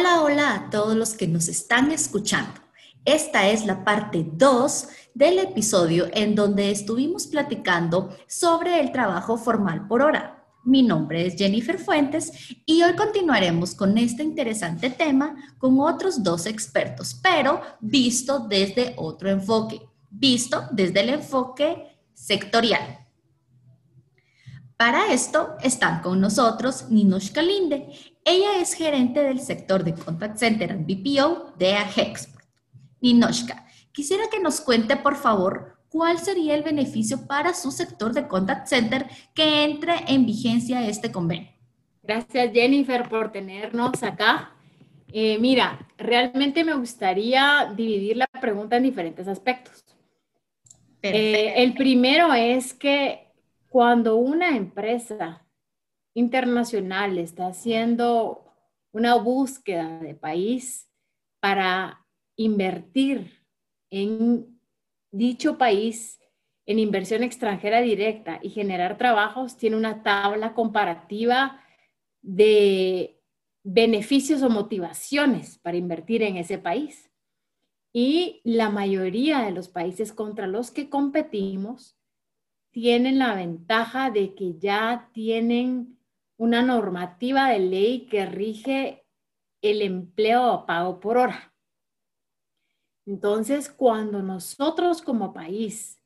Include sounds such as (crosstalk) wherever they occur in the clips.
Hola, hola a todos los que nos están escuchando. Esta es la parte 2 del episodio en donde estuvimos platicando sobre el trabajo formal por hora. Mi nombre es Jennifer Fuentes y hoy continuaremos con este interesante tema con otros dos expertos, pero visto desde otro enfoque, visto desde el enfoque sectorial. Para esto están con nosotros Ninosh Kalinde. Ella es gerente del sector de Contact Center and BPO de Agexport. Ninoshka, quisiera que nos cuente, por favor, cuál sería el beneficio para su sector de Contact Center que entre en vigencia este convenio. Gracias, Jennifer, por tenernos acá. Eh, mira, realmente me gustaría dividir la pregunta en diferentes aspectos. Eh, el primero es que cuando una empresa internacional está haciendo una búsqueda de país para invertir en dicho país en inversión extranjera directa y generar trabajos, tiene una tabla comparativa de beneficios o motivaciones para invertir en ese país. Y la mayoría de los países contra los que competimos tienen la ventaja de que ya tienen una normativa de ley que rige el empleo a pago por hora. Entonces, cuando nosotros como país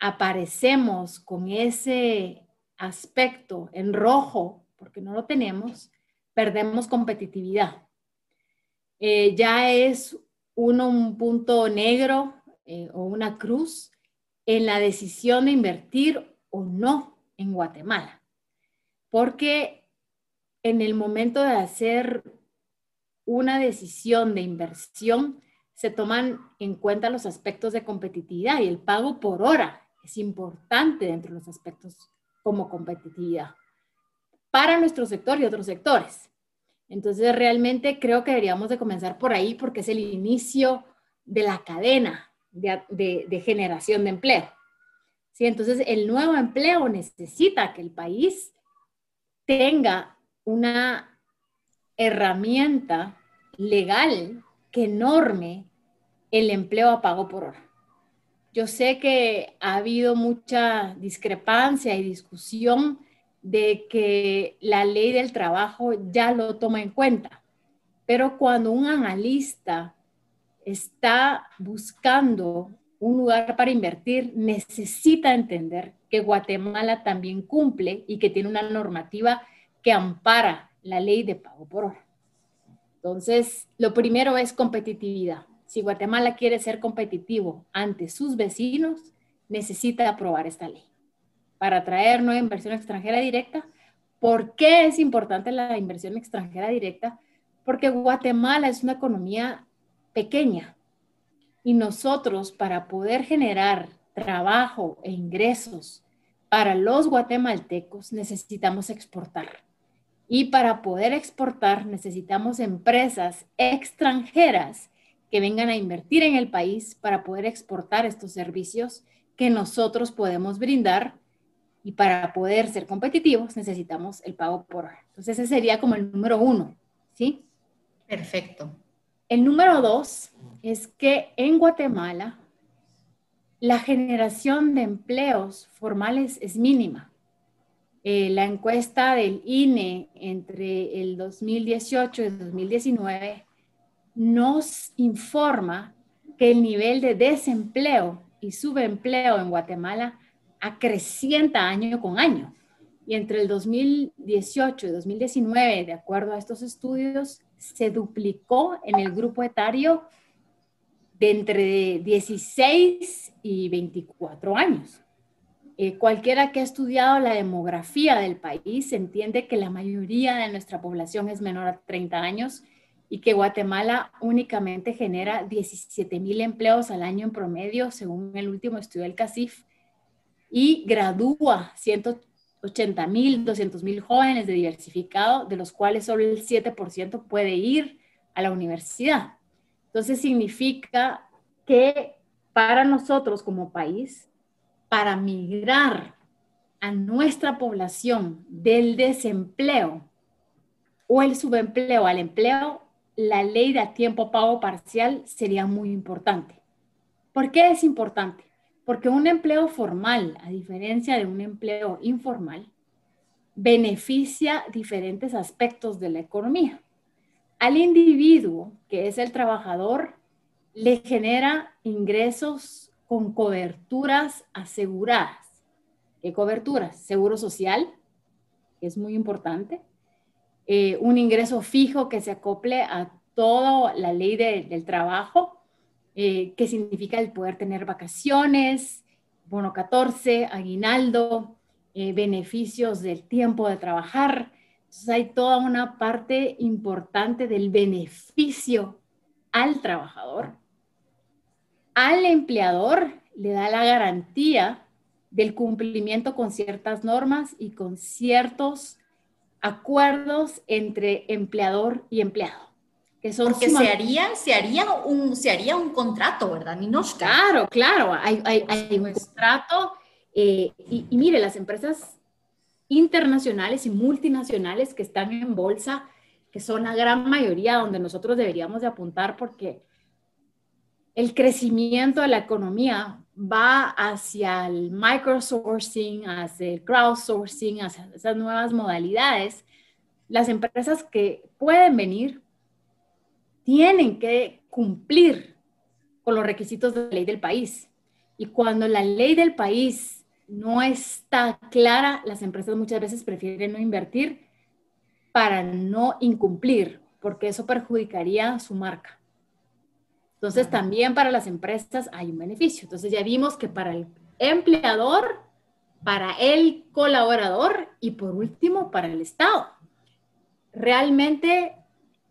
aparecemos con ese aspecto en rojo, porque no lo tenemos, perdemos competitividad. Eh, ya es uno un punto negro eh, o una cruz en la decisión de invertir o no en Guatemala. Porque en el momento de hacer una decisión de inversión, se toman en cuenta los aspectos de competitividad y el pago por hora es importante dentro de los aspectos como competitividad para nuestro sector y otros sectores. Entonces, realmente creo que deberíamos de comenzar por ahí porque es el inicio de la cadena de, generación de empleo. ¿Sí? Entonces, el nuevo empleo necesita que el país tenga una herramienta legal que norme el empleo a pago por hora. Yo sé que ha habido mucha discrepancia y discusión de que la ley del trabajo ya lo toma en cuenta, pero cuando un analista está buscando un lugar para invertir, necesita entender que Guatemala también cumple y que tiene una normativa que ampara la ley de pago por hora. Entonces, lo primero es competitividad. Si Guatemala quiere ser competitivo ante sus vecinos, necesita aprobar esta ley para atraer nueva inversión extranjera directa. ¿Por qué es importante la inversión extranjera directa? Porque Guatemala es una economía pequeña. Y nosotros para poder generar trabajo e ingresos para los guatemaltecos necesitamos exportar. Y para poder exportar necesitamos empresas extranjeras que vengan a invertir en el país para poder exportar estos servicios que nosotros podemos brindar. Y para poder ser competitivos necesitamos el pago por hora. Entonces ese sería como el número uno, ¿sí? Perfecto. El número dos es que en Guatemala la generación de empleos formales es mínima. Eh, la encuesta del INE entre el 2018 y el 2019 nos informa que el nivel de desempleo y subempleo en Guatemala acrecienta año con año. Y entre el 2018 y 2019, de acuerdo a estos estudios, se duplicó en el grupo etario de entre 16 y 24 años. Eh, cualquiera que ha estudiado la demografía del país entiende que la mayoría de nuestra población es menor a 30 años y que Guatemala únicamente genera 17 mil empleos al año en promedio, según el último estudio del CACIF, y gradúa 180 mil, 200 mil jóvenes de diversificado, de los cuales solo el 7% puede ir a la universidad. Entonces significa que para nosotros como país, para migrar a nuestra población del desempleo o el subempleo al empleo, la ley de tiempo pago parcial sería muy importante. ¿Por qué es importante? Porque un empleo formal, a diferencia de un empleo informal, beneficia diferentes aspectos de la economía. Al individuo, que es el trabajador, le genera ingresos con coberturas aseguradas. ¿Qué coberturas? Seguro social, que es muy importante. Eh, un ingreso fijo que se acople a toda la ley del trabajo, eh, que significa el poder tener vacaciones, bono 14, aguinaldo, eh, beneficios del tiempo de trabajar. Entonces hay toda una parte importante del beneficio al trabajador. Al empleador le da la garantía del cumplimiento con ciertas normas y con ciertos acuerdos entre empleador y empleado. Que son Porque se haría, se, haría un, se haría un contrato, ¿verdad, Ninoshka? Claro, claro, hay, hay, hay un contrato eh, y, mire, las empresas internacionales y multinacionales que están en bolsa, que son la gran mayoría donde nosotros deberíamos de apuntar porque el crecimiento de la economía va hacia el microsourcing, hacia el crowdsourcing, hacia esas nuevas modalidades. Las empresas que pueden venir tienen que cumplir con los requisitos de la ley del país. Y cuando la ley del país no está clara, las empresas muchas veces prefieren no invertir para no incumplir, porque eso perjudicaría su marca. Entonces, también para las empresas hay un beneficio. Entonces, ya vimos que para el empleador, para el colaborador y por último, para el Estado. Realmente,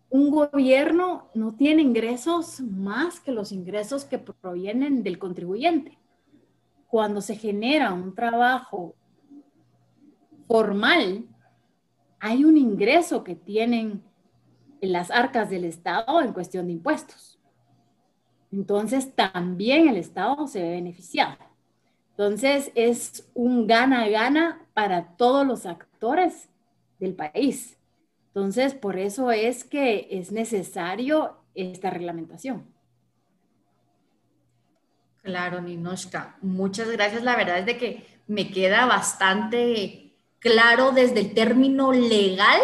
un gobierno no tiene ingresos más que los ingresos que provienen del contribuyente cuando se genera un trabajo formal, hay un ingreso que tienen en las arcas del Estado en cuestión de impuestos. Entonces, también el Estado se ve beneficiado. Entonces, es un gana-gana para todos los actores del país. Entonces, por eso es que es necesario esta reglamentación. Claro, Ninoshka. Muchas gracias. La verdad es de que me queda bastante claro desde el término legal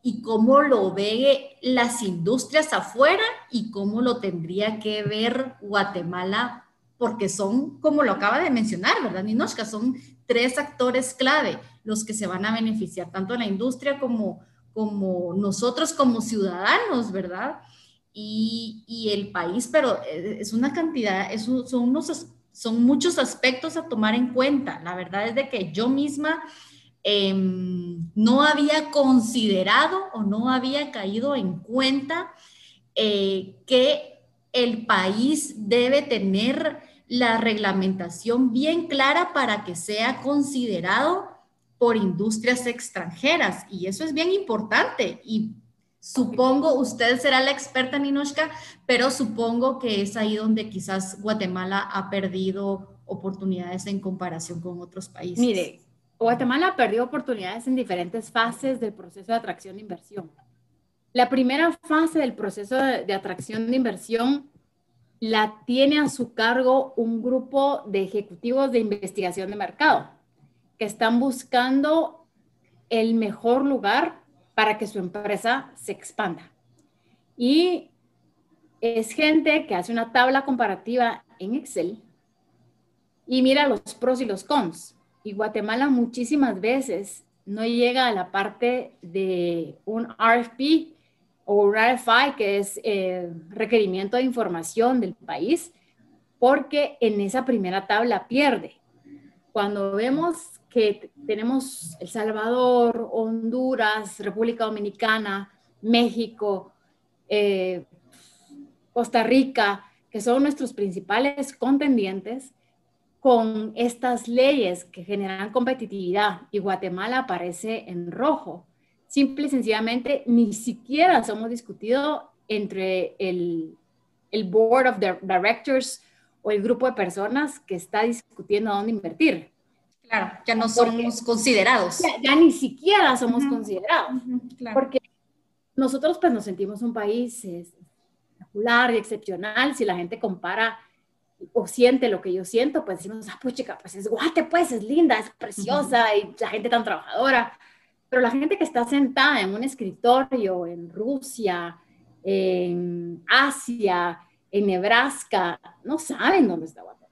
y cómo lo ve las industrias afuera y cómo lo tendría que ver Guatemala, porque son, como lo acaba de mencionar, ¿verdad, Ninoshka? Son tres actores clave los que se van a beneficiar, tanto la industria como, como nosotros como ciudadanos, ¿verdad? y, el país, pero eh, es una cantidad, son, unos, son muchos aspectos a tomar en cuenta. La verdad es de que yo misma em, no había considerado o no había caído en cuenta eh, que el país debe tener la reglamentación bien clara para que sea considerado por industrias extranjeras. Y eso es bien importante. Y Supongo, usted será la experta, Ninoshka, pero supongo que es ahí donde quizás Guatemala ha perdido oportunidades en comparación con otros países. Mire, Guatemala ha perdido oportunidades en diferentes fases del proceso de atracción de inversión. La primera fase del proceso de, de atracción de inversión la tiene a su cargo un grupo de ejecutivos de investigación de mercado que están buscando el mejor lugar para que su empresa se expanda. Y es gente que hace una tabla comparativa en Excel y mira los pros y los cons. Y Guatemala muchísimas veces no llega a la parte de un RFP o un RFI, que es eh, requerimiento de información del país, porque en esa primera tabla pierde. Cuando vemos que tenemos El Salvador, Honduras, República Dominicana, México, eh, Costa Rica, que son nuestros principales contendientes, con estas leyes que generan competitividad y Guatemala aparece en rojo. Simple y sencillamente, ni siquiera somos discutido entre el, el Board of Directors o el grupo de personas que está discutiendo dónde invertir. Claro, ya no somos considerados. Ya, ni siquiera somos considerados. Porque nosotros pues nos sentimos un país espectacular y excepcional. Si la gente compara o siente lo que yo siento, pues decimos, ah, puchica, pues es guate, pues es linda, es preciosa y la gente tan trabajadora. Pero la gente que está sentada en un escritorio en Rusia, en Asia, en Nebraska, no saben dónde está Guatemala.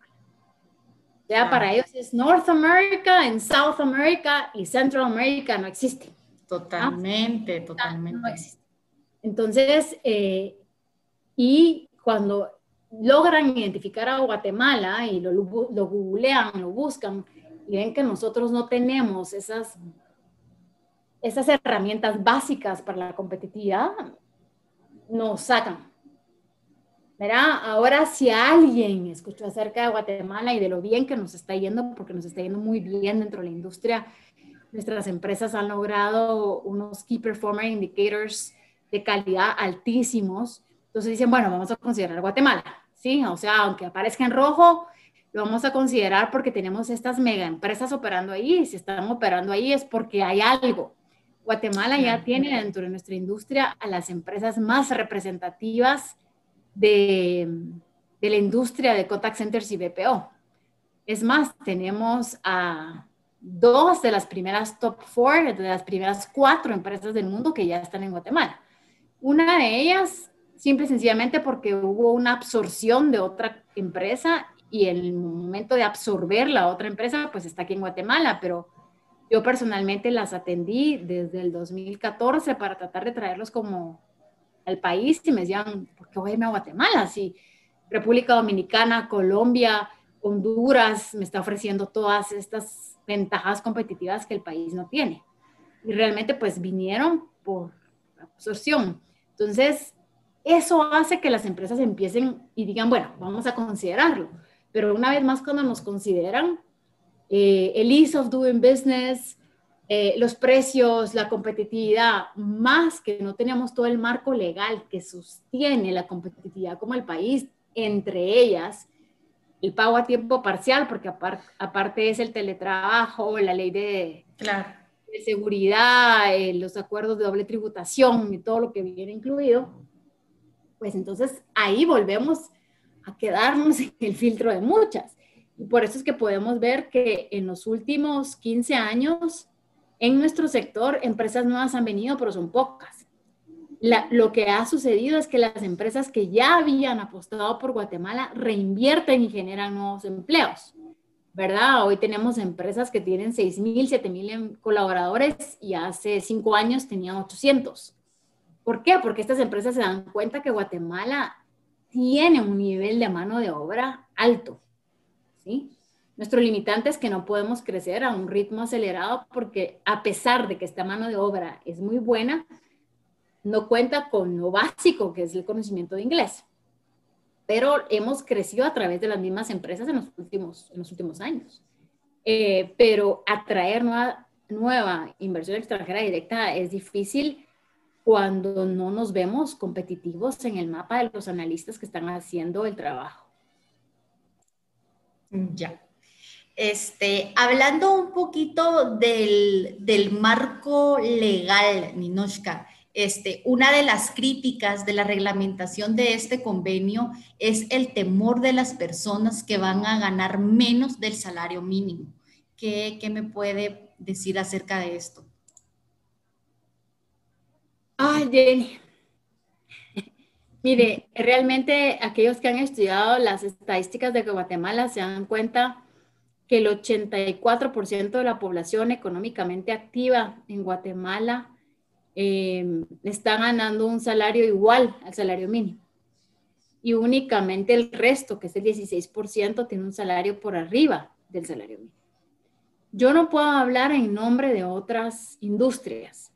Ya para ellos es North America, en South America y Central America no existe. Totalmente, totalmente. No existe. Entonces, eh, y cuando logran identificar a Guatemala y lo, lo googlean, lo buscan y ven que nosotros no tenemos esas, esas herramientas básicas para la competitividad, nos sacan. ¿Verdad? Ahora, si alguien escuchó acerca de Guatemala y de lo bien que nos está yendo, porque nos está yendo muy bien dentro de la industria, nuestras empresas han logrado unos Key Performer Indicators de calidad altísimos. Entonces dicen, bueno, vamos a considerar Guatemala. ¿sí? O sea, aunque aparezca en rojo, lo vamos a considerar porque tenemos estas mega empresas operando ahí y si están operando ahí es porque hay algo. Guatemala ya tiene dentro de nuestra industria a las empresas más representativas de, la industria de contact centers y BPO. Es más, tenemos a dos de las primeras top four, de las primeras cuatro empresas del mundo que ya están en Guatemala. Una de ellas simple y sencillamente porque hubo una absorción de otra empresa y el momento de absorber la otra empresa, pues está aquí en Guatemala, pero yo personalmente las atendí desde el 2014 para tratar de traerlos como al país y me decían, ¿por qué voy a irme a Guatemala? Si República Dominicana, Colombia, Honduras me está ofreciendo todas estas ventajas competitivas que el país no tiene. Y realmente pues vinieron por absorción. Entonces, eso hace que las empresas empiecen y digan, bueno, vamos a considerarlo. Pero una vez más, cuando nos consideran, eh, el ease of doing business, eh, los precios, la competitividad, más que no teníamos todo el marco legal que sostiene la competitividad como el país, entre ellas el pago a tiempo parcial, porque aparte es el teletrabajo, la ley de, de seguridad, eh, los acuerdos de doble tributación y todo lo que viene incluido pues entonces ahí volvemos a quedarnos en el filtro de muchas. Y por eso es que podemos ver que en los últimos 15 años, en nuestro sector, empresas nuevas han venido, pero son pocas. lo que ha sucedido es que las empresas que ya habían apostado por Guatemala reinvierten y generan nuevos empleos, ¿verdad? Hoy tenemos empresas que tienen 6.000, 7.000 colaboradores y hace cinco años tenían 800. ¿Por qué? Porque estas empresas se dan cuenta que Guatemala tiene un nivel de mano de obra alto. ¿sí? Nuestro limitante es que no podemos crecer a un ritmo acelerado porque a pesar de que esta mano de obra es muy buena, no cuenta con lo básico que es el conocimiento de inglés. Pero hemos crecido a través de las mismas empresas en los últimos, en los últimos años. Eh, pero atraer nueva, nueva inversión extranjera directa es difícil cuando no nos vemos competitivos en el mapa de los analistas que están haciendo el trabajo. Ya. Este, hablando un poquito del, del marco legal, Ninoshka, este, una de las críticas de la reglamentación de este convenio es el temor de las personas que van a ganar menos del salario mínimo. ¿Qué, qué me puede decir acerca de esto? Ay, Jenny. Mire, realmente aquellos que han estudiado las estadísticas de Guatemala se dan cuenta que el 84% de la población económicamente activa en Guatemala em, está ganando un salario igual al salario mínimo. Y únicamente el resto, que es el 16%, tiene un salario por arriba del salario mínimo. Yo no puedo hablar en nombre de otras industrias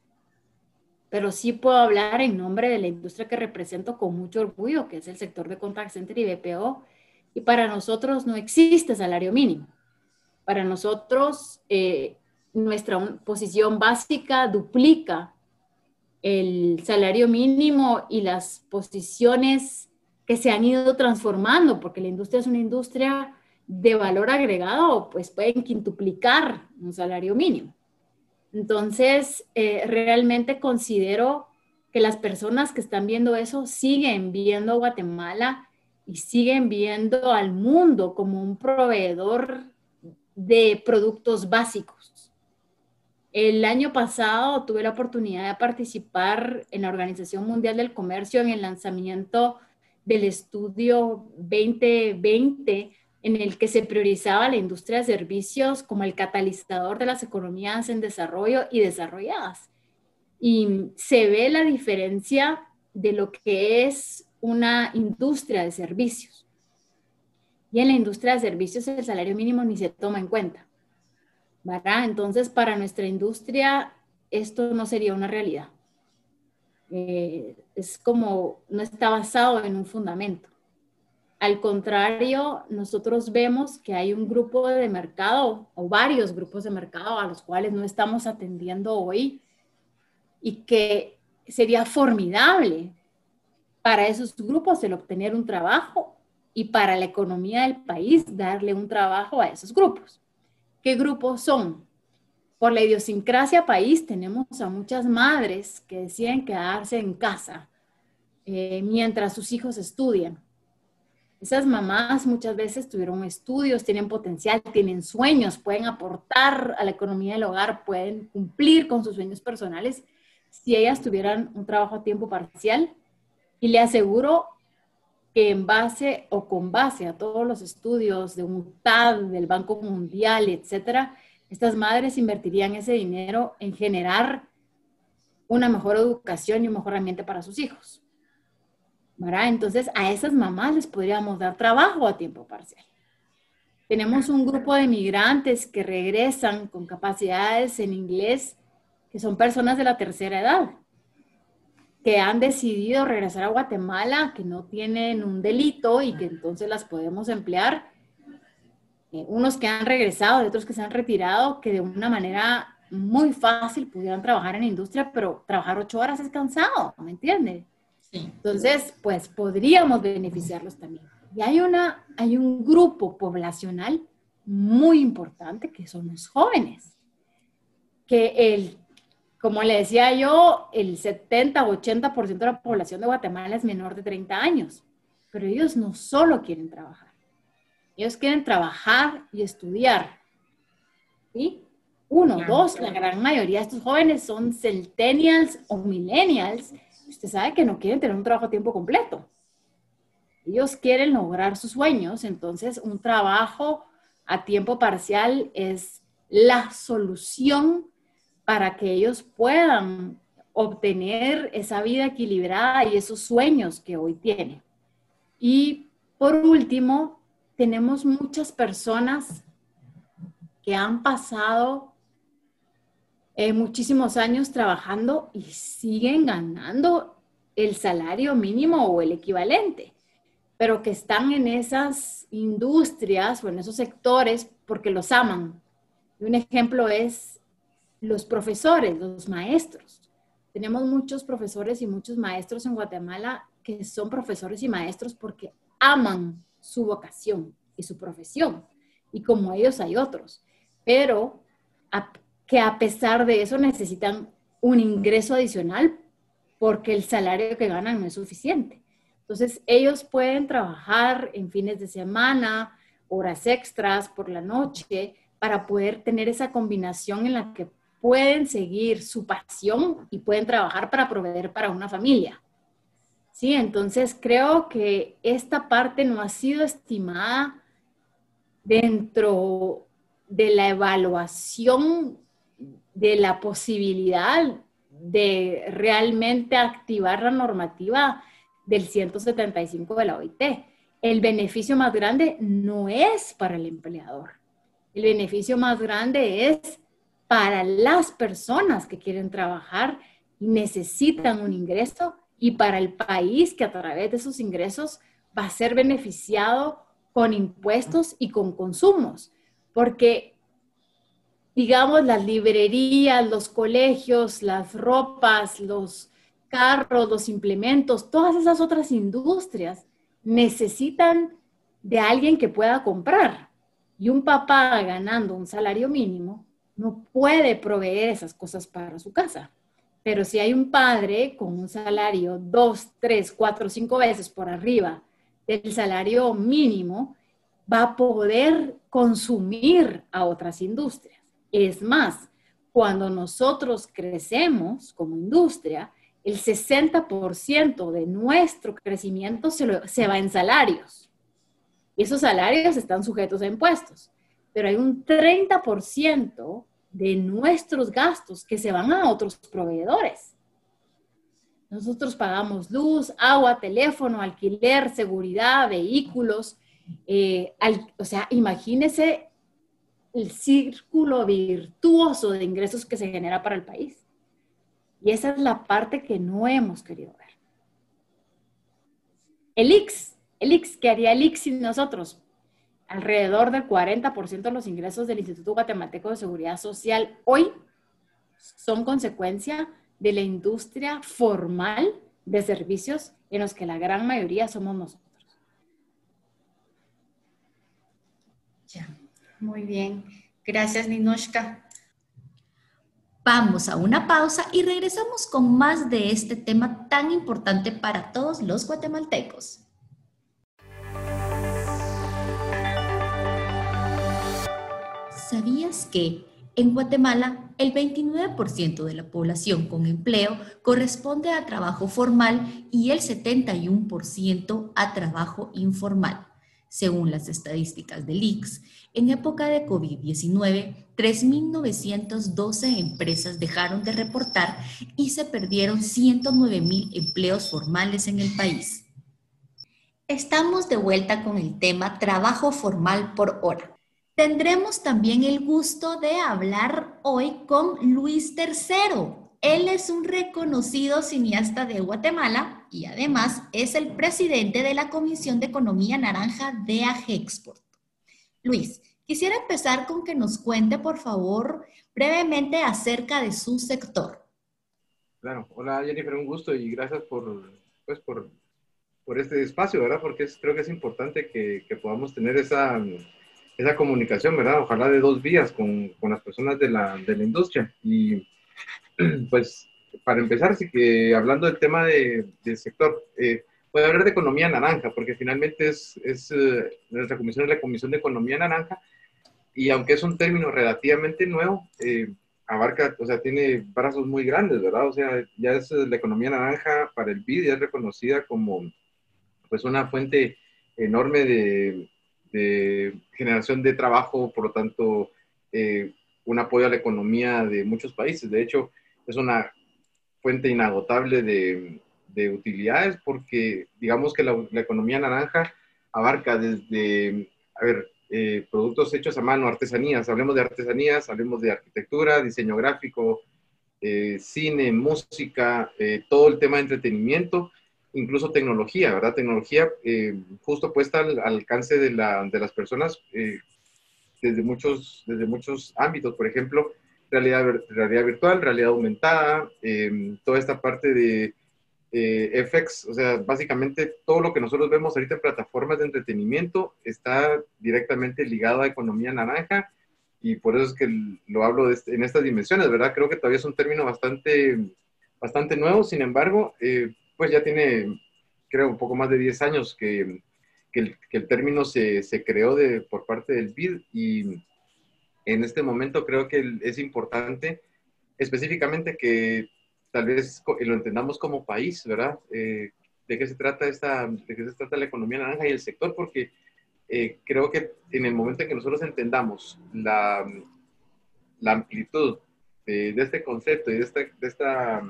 pero sí puedo hablar en nombre de la industria que represento con mucho orgullo, que es el sector de contact center y BPO. Y para nosotros no existe salario mínimo. Para nosotros, eh, nuestra posición básica duplica el salario mínimo y las posiciones que se han ido transformando, porque la industria es una industria de valor agregado, pues pueden quintuplicar un salario mínimo. Entonces, eh, realmente considero que las personas que están viendo eso siguen viendo a Guatemala y siguen viendo al mundo como un proveedor de productos básicos. El año pasado tuve la oportunidad de participar en la Organización Mundial del Comercio en el lanzamiento del estudio 2020 en el que se priorizaba la industria de servicios como el catalizador de las economías en desarrollo y desarrolladas. Y se ve la diferencia de lo que es una industria de servicios. Y en la industria de servicios el salario mínimo ni se toma en cuenta. ¿verdad? Entonces, para nuestra industria, esto no sería una realidad. Eh, es como, no está basado en un fundamento. Al contrario, nosotros vemos que hay un grupo de mercado o varios grupos de mercado a los cuales no estamos atendiendo hoy y que sería formidable para esos grupos el obtener un trabajo y para la economía del país darle un trabajo a esos grupos. ¿Qué grupos son? Por la idiosincrasia país tenemos a muchas madres que deciden quedarse en casa eh, mientras sus hijos estudian esas mamás muchas veces tuvieron estudios, tienen potencial, tienen sueños, pueden aportar a la economía del hogar, pueden cumplir con sus sueños personales si ellas tuvieran un trabajo a tiempo parcial. Y le aseguro que en base o con base a todos los estudios de UNTAD, del Banco Mundial, etcétera, estas madres invertirían ese dinero en generar una mejor educación y un mejor ambiente para sus hijos. Entonces, a esas mamás les podríamos dar trabajo a tiempo parcial. Tenemos un grupo de migrantes que regresan con capacidades en inglés, que son personas de la tercera edad, que han decidido regresar a Guatemala, que no tienen un delito y que entonces las podemos emplear. Eh, unos que han regresado y otros que se han retirado, que de una manera muy fácil pudieran trabajar en la industria, pero trabajar ocho horas es cansado, ¿me entiendes? Entonces, pues podríamos beneficiarlos también. Y hay, una, hay un grupo poblacional muy importante que son los jóvenes, que el, como le decía yo, el 70 o 80% de la población de Guatemala es menor de 30 años, pero ellos no solo quieren trabajar, ellos quieren trabajar y estudiar. ¿Sí? Uno, dos, la gran mayoría de estos jóvenes son centennials o millennials usted sabe que no quieren tener un trabajo a tiempo completo. Ellos quieren lograr sus sueños, entonces un trabajo a tiempo parcial es la solución para que ellos puedan obtener esa vida equilibrada y esos sueños que hoy tienen. Y por último, tenemos muchas personas que han pasado eh, muchísimos años trabajando y siguen ganando el salario mínimo o el equivalente, pero que están en esas industrias o en esos sectores porque los aman. Y un ejemplo es los profesores, los maestros. Tenemos muchos profesores y muchos maestros en Guatemala que son profesores y maestros porque aman su vocación y su profesión. Y como ellos hay otros. Pero que a pesar de eso necesitan un ingreso adicional porque el salario que ganan no es suficiente. Entonces, ellos pueden trabajar en fines de semana, horas extras por la noche, para poder tener esa combinación en la que pueden seguir su pasión y pueden trabajar para proveer para una familia. Sí, entonces creo que esta parte no ha sido estimada dentro de la evaluación de la posibilidad de realmente activar la normativa del 175 de la OIT. El beneficio más grande no es para el empleador. El beneficio más grande es para las personas que quieren trabajar y necesitan un ingreso y para el país que a través de esos ingresos va a ser beneficiado con impuestos y con consumos. Porque digamos, las librerías, los colegios, las ropas, los carros, los implementos, todas esas otras industrias necesitan de alguien que pueda comprar. Y un papá ganando un salario mínimo no puede proveer esas cosas para su casa. Pero si hay un padre con un salario dos, tres, cuatro, cinco veces por arriba del salario mínimo, va a poder consumir a otras industrias. Es más, cuando nosotros crecemos como industria, el 60% de nuestro crecimiento se, se, va en salarios. Y esos salarios están sujetos a impuestos. Pero hay un 30% de nuestros gastos que se van a otros proveedores. Nosotros pagamos luz, agua, teléfono, alquiler, seguridad, vehículos. Eh, o sea, imagínese el círculo virtuoso de ingresos que se genera para el país. Y esa es la parte que no hemos querido ver. El IX, el IX, ¿qué haría el IX sin nosotros? Alrededor del 40% de los ingresos del Instituto Guatemalteco de Seguridad Social hoy son consecuencia de la industria formal de servicios en los que la gran mayoría somos nosotros. Ya, muy bien. Gracias, Ninoshka. Vamos a una pausa y regresamos con más de este tema tan importante para todos los guatemaltecos. ¿Sabías que en Guatemala, el 29% de la población con empleo corresponde a trabajo formal y el 71% a trabajo informal. Según las estadísticas del IX, en época de COVID-19, 3.912 empresas dejaron de reportar y se perdieron 109.000 empleos formales en el país. Estamos de vuelta con el tema trabajo formal por hora. Tendremos también el gusto de hablar hoy con Luis III. Él es un reconocido cineasta de Guatemala y además es el presidente de la Comisión de Economía Naranja de Agexport. Luis, quisiera empezar con que nos cuente, por favor, brevemente acerca de su sector. Claro, hola Jennifer, un gusto y gracias por, pues, por, por este espacio, ¿verdad? Porque creo que es importante que podamos tener esa esa comunicación, ¿verdad? Ojalá de dos vías con, con las personas de la, de la, industria. Y (clears throat) pues, para empezar, sí que hablando del tema de, del sector, eh, puede hablar de economía naranja, porque finalmente es, es eh, nuestra comisión es la Comisión de Economía Naranja, y aunque es un término relativamente nuevo, eh, abarca, o sea, tiene brazos muy grandes, ¿verdad? O sea, ya es la economía naranja para el BID, ya es reconocida como pues una fuente enorme de, de generación de trabajo, por lo tanto, eh, un apoyo a la economía de muchos países. De hecho, es una fuente inagotable de, de utilidades porque digamos que la, economía naranja abarca desde, a ver, eh, productos hechos a mano, artesanías, hablemos de artesanías, hablemos de arquitectura, diseño gráfico, eh, cine, música, todo el tema de entretenimiento, incluso tecnología, ¿verdad? Tecnología eh, justo puesta al, alcance de, la, de, las personas eh, desde, muchos, desde muchos ámbitos, por ejemplo, realidad, realidad virtual, realidad aumentada, eh, toda esta parte de FX, o sea, básicamente todo lo que nosotros vemos ahorita en plataformas de entretenimiento está directamente ligado a economía naranja y por eso es que lo hablo este, en estas dimensiones, ¿verdad? Creo que todavía es un término bastante, bastante nuevo, sin embargo, pues ya tiene, creo, un poco más de 10 años que, que, el, término se, se, creó de, por parte del BID y en este momento creo que es importante específicamente que tal vez lo entendamos como país, ¿verdad? Eh, de qué se trata esta, de qué se trata la economía naranja y el sector, porque eh, creo que en el momento en que nosotros entendamos la, la amplitud de, de, este concepto y de, esta, de, esta,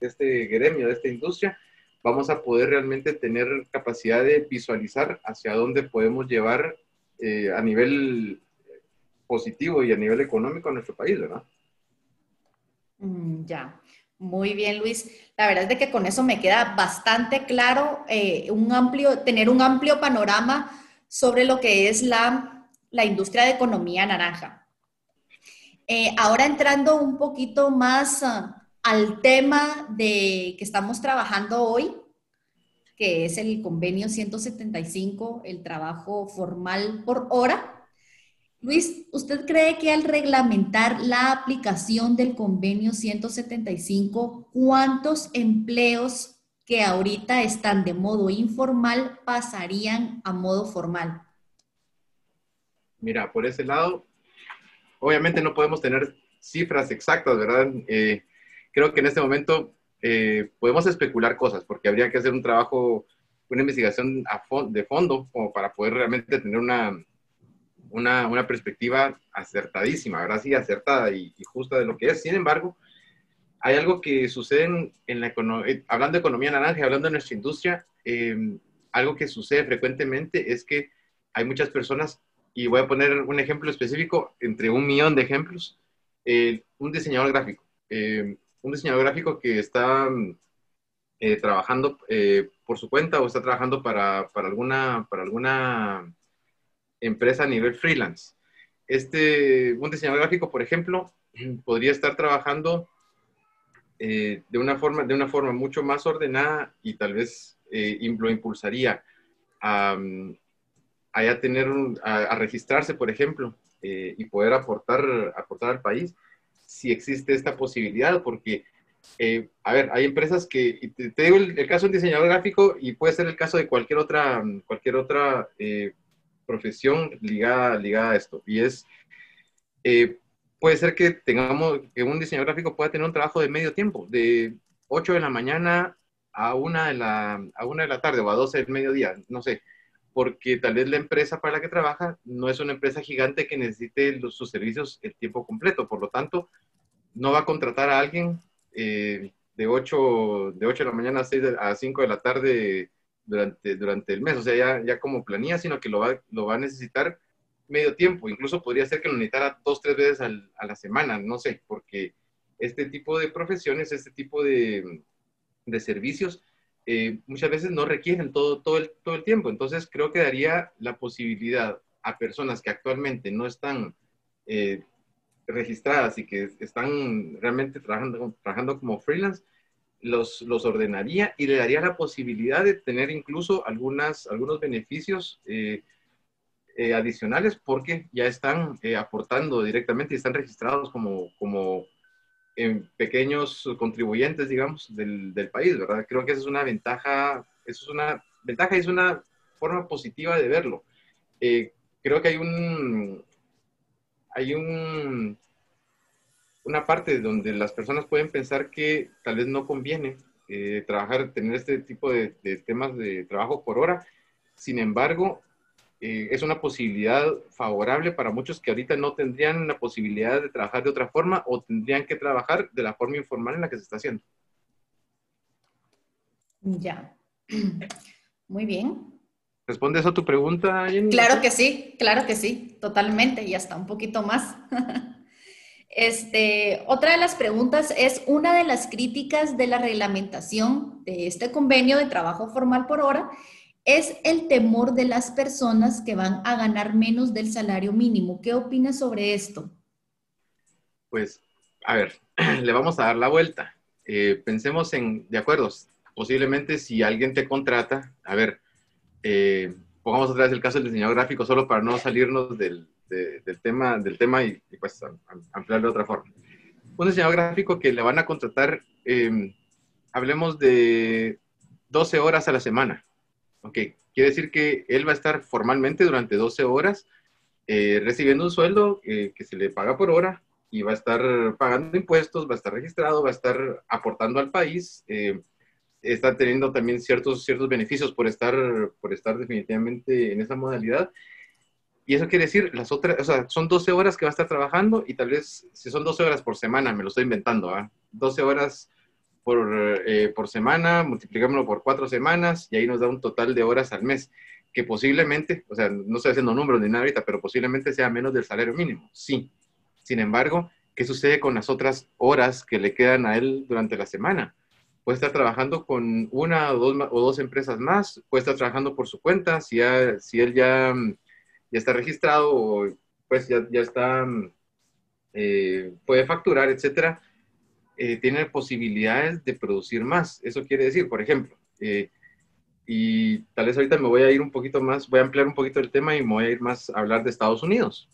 de este gremio, de esta industria, vamos a poder realmente tener capacidad de visualizar hacia dónde podemos llevar eh, a nivel positivo y a nivel económico a nuestro país, ¿verdad? Mm, ya, muy bien, Luis. La verdad es de que con eso me queda bastante claro eh, un amplio, tener un amplio panorama sobre lo que es la, la industria de economía naranja. Eh, ahora entrando un poquito más uh, al tema de que estamos trabajando hoy, que es el convenio 175, el trabajo formal por hora. Luis, ¿usted cree que al reglamentar la aplicación del convenio 175, cuántos empleos que ahorita están de modo informal pasarían a modo formal? Mira, por ese lado, obviamente no podemos tener cifras exactas, ¿verdad? Eh, creo que en este momento eh, podemos especular cosas porque habría que hacer un trabajo, una investigación de fondo como para poder realmente tener una, una, una perspectiva acertadísima, ¿verdad? Sí, acertada y, justa de lo que es. Sin embargo, hay algo que sucede en, la economía, eh, hablando de economía naranja, hablando de nuestra industria, algo que sucede frecuentemente es que hay muchas personas y voy a poner un ejemplo específico entre un millón de ejemplos. Eh, un diseñador gráfico. Eh, un diseñador gráfico que está eh, trabajando por su cuenta o está trabajando para, para, alguna, para alguna empresa a nivel freelance. Este, un diseñador gráfico, por ejemplo, (clears throat) podría estar trabajando de, una forma, de una forma mucho más ordenada y tal vez lo impulsaría a, a tener, a, registrarse, por ejemplo, eh, y poder aportar, aportar al país, si existe esta posibilidad, porque, eh, a ver, hay empresas que, te, digo el, caso de un diseñador gráfico y puede ser el caso de cualquier otra, cualquier otra eh, profesión ligada, ligada a esto, y es, puede ser que tengamos, que un diseñador gráfico pueda tener un trabajo de medio tiempo, de 8 de la mañana a 1 de la, a una de la tarde o a 12 del mediodía, no sé, porque tal vez la empresa para la que trabaja no es una empresa gigante que necesite sus servicios el tiempo completo. Por lo tanto, no va a contratar a alguien eh, de, 8, de 8 de la mañana a, 6 a 5 de la tarde durante, durante el mes, o sea, ya, ya como planilla, sino que lo va, lo va a necesitar medio tiempo. Incluso podría ser que lo necesitara dos, tres veces a la semana, no sé, porque este tipo de profesiones, este tipo de, de servicios, eh, muchas veces no requieren todo, todo, el, todo el tiempo. Entonces, creo que daría la posibilidad a personas que actualmente no están eh, registradas y que están realmente trabajando, trabajando como freelance, los, los, ordenaría y le daría la posibilidad de tener incluso algunas, algunos beneficios eh, adicionales porque ya están aportando directamente y están registrados como, como en pequeños contribuyentes, digamos, del, del, país, ¿verdad? Creo que esa es una ventaja, eso es una ventaja y es una forma positiva de verlo. Eh, creo que hay un, hay un, una parte donde las personas pueden pensar que tal vez no conviene eh, trabajar, tener este tipo de, de temas de trabajo por hora. Sin embargo, eh, es una posibilidad favorable para muchos que ahorita no tendrían la posibilidad de trabajar de otra forma o tendrían que trabajar de la forma informal en la que se está haciendo. Ya. (clears throat) Muy bien. ¿Responde eso a tu pregunta, Jenny? Claro que sí, claro que sí, totalmente, y hasta un poquito más. (laughs) Este, otra de las preguntas es una de las críticas de la reglamentación de este convenio de trabajo formal por hora es el temor de las personas que van a ganar menos del salario mínimo. ¿Qué opinas sobre esto? Pues, a ver, (clears throat) le vamos a dar la vuelta. Eh, pensemos en, de acuerdo, posiblemente si alguien te contrata, a ver, eh, pongamos otra vez el caso del diseñador gráfico solo para no salirnos del, tema, del tema y, pues ampliarlo de otra forma. Un diseñador gráfico que le van a contratar, eh, hablemos de 12 horas a la semana Ok, quiere decir que él va a estar formalmente durante 12 horas eh, recibiendo un sueldo eh, que se le paga por hora y va a estar pagando impuestos, va a estar registrado, va a estar aportando al país, eh, está teniendo también ciertos, ciertos beneficios por estar, por estar definitivamente en esa modalidad. Y eso quiere decir, las otras, o sea, son 12 horas que va a estar trabajando y tal vez, si son 12 horas por semana, me lo estoy inventando, ¿ah? 12 horas por, eh, por semana, multiplicámoslo por cuatro semanas y ahí nos da un total de horas al mes, que posiblemente, o sea, no estoy haciendo números ni nada ahorita, pero posiblemente sea menos del salario mínimo, sí. Sin embargo, ¿qué sucede con las otras horas que le quedan a él durante la semana? Puede estar trabajando con una o dos, o dos empresas más, puede estar trabajando por su cuenta, si, si él ya, ya está registrado pues ya, ya está, eh, puede facturar, etcétera eh, tienen posibilidades de producir más. Eso quiere decir, por ejemplo, eh, y tal vez ahorita me voy a ir un poquito más, voy a ampliar un poquito el tema y me voy a ir más a hablar de Estados Unidos.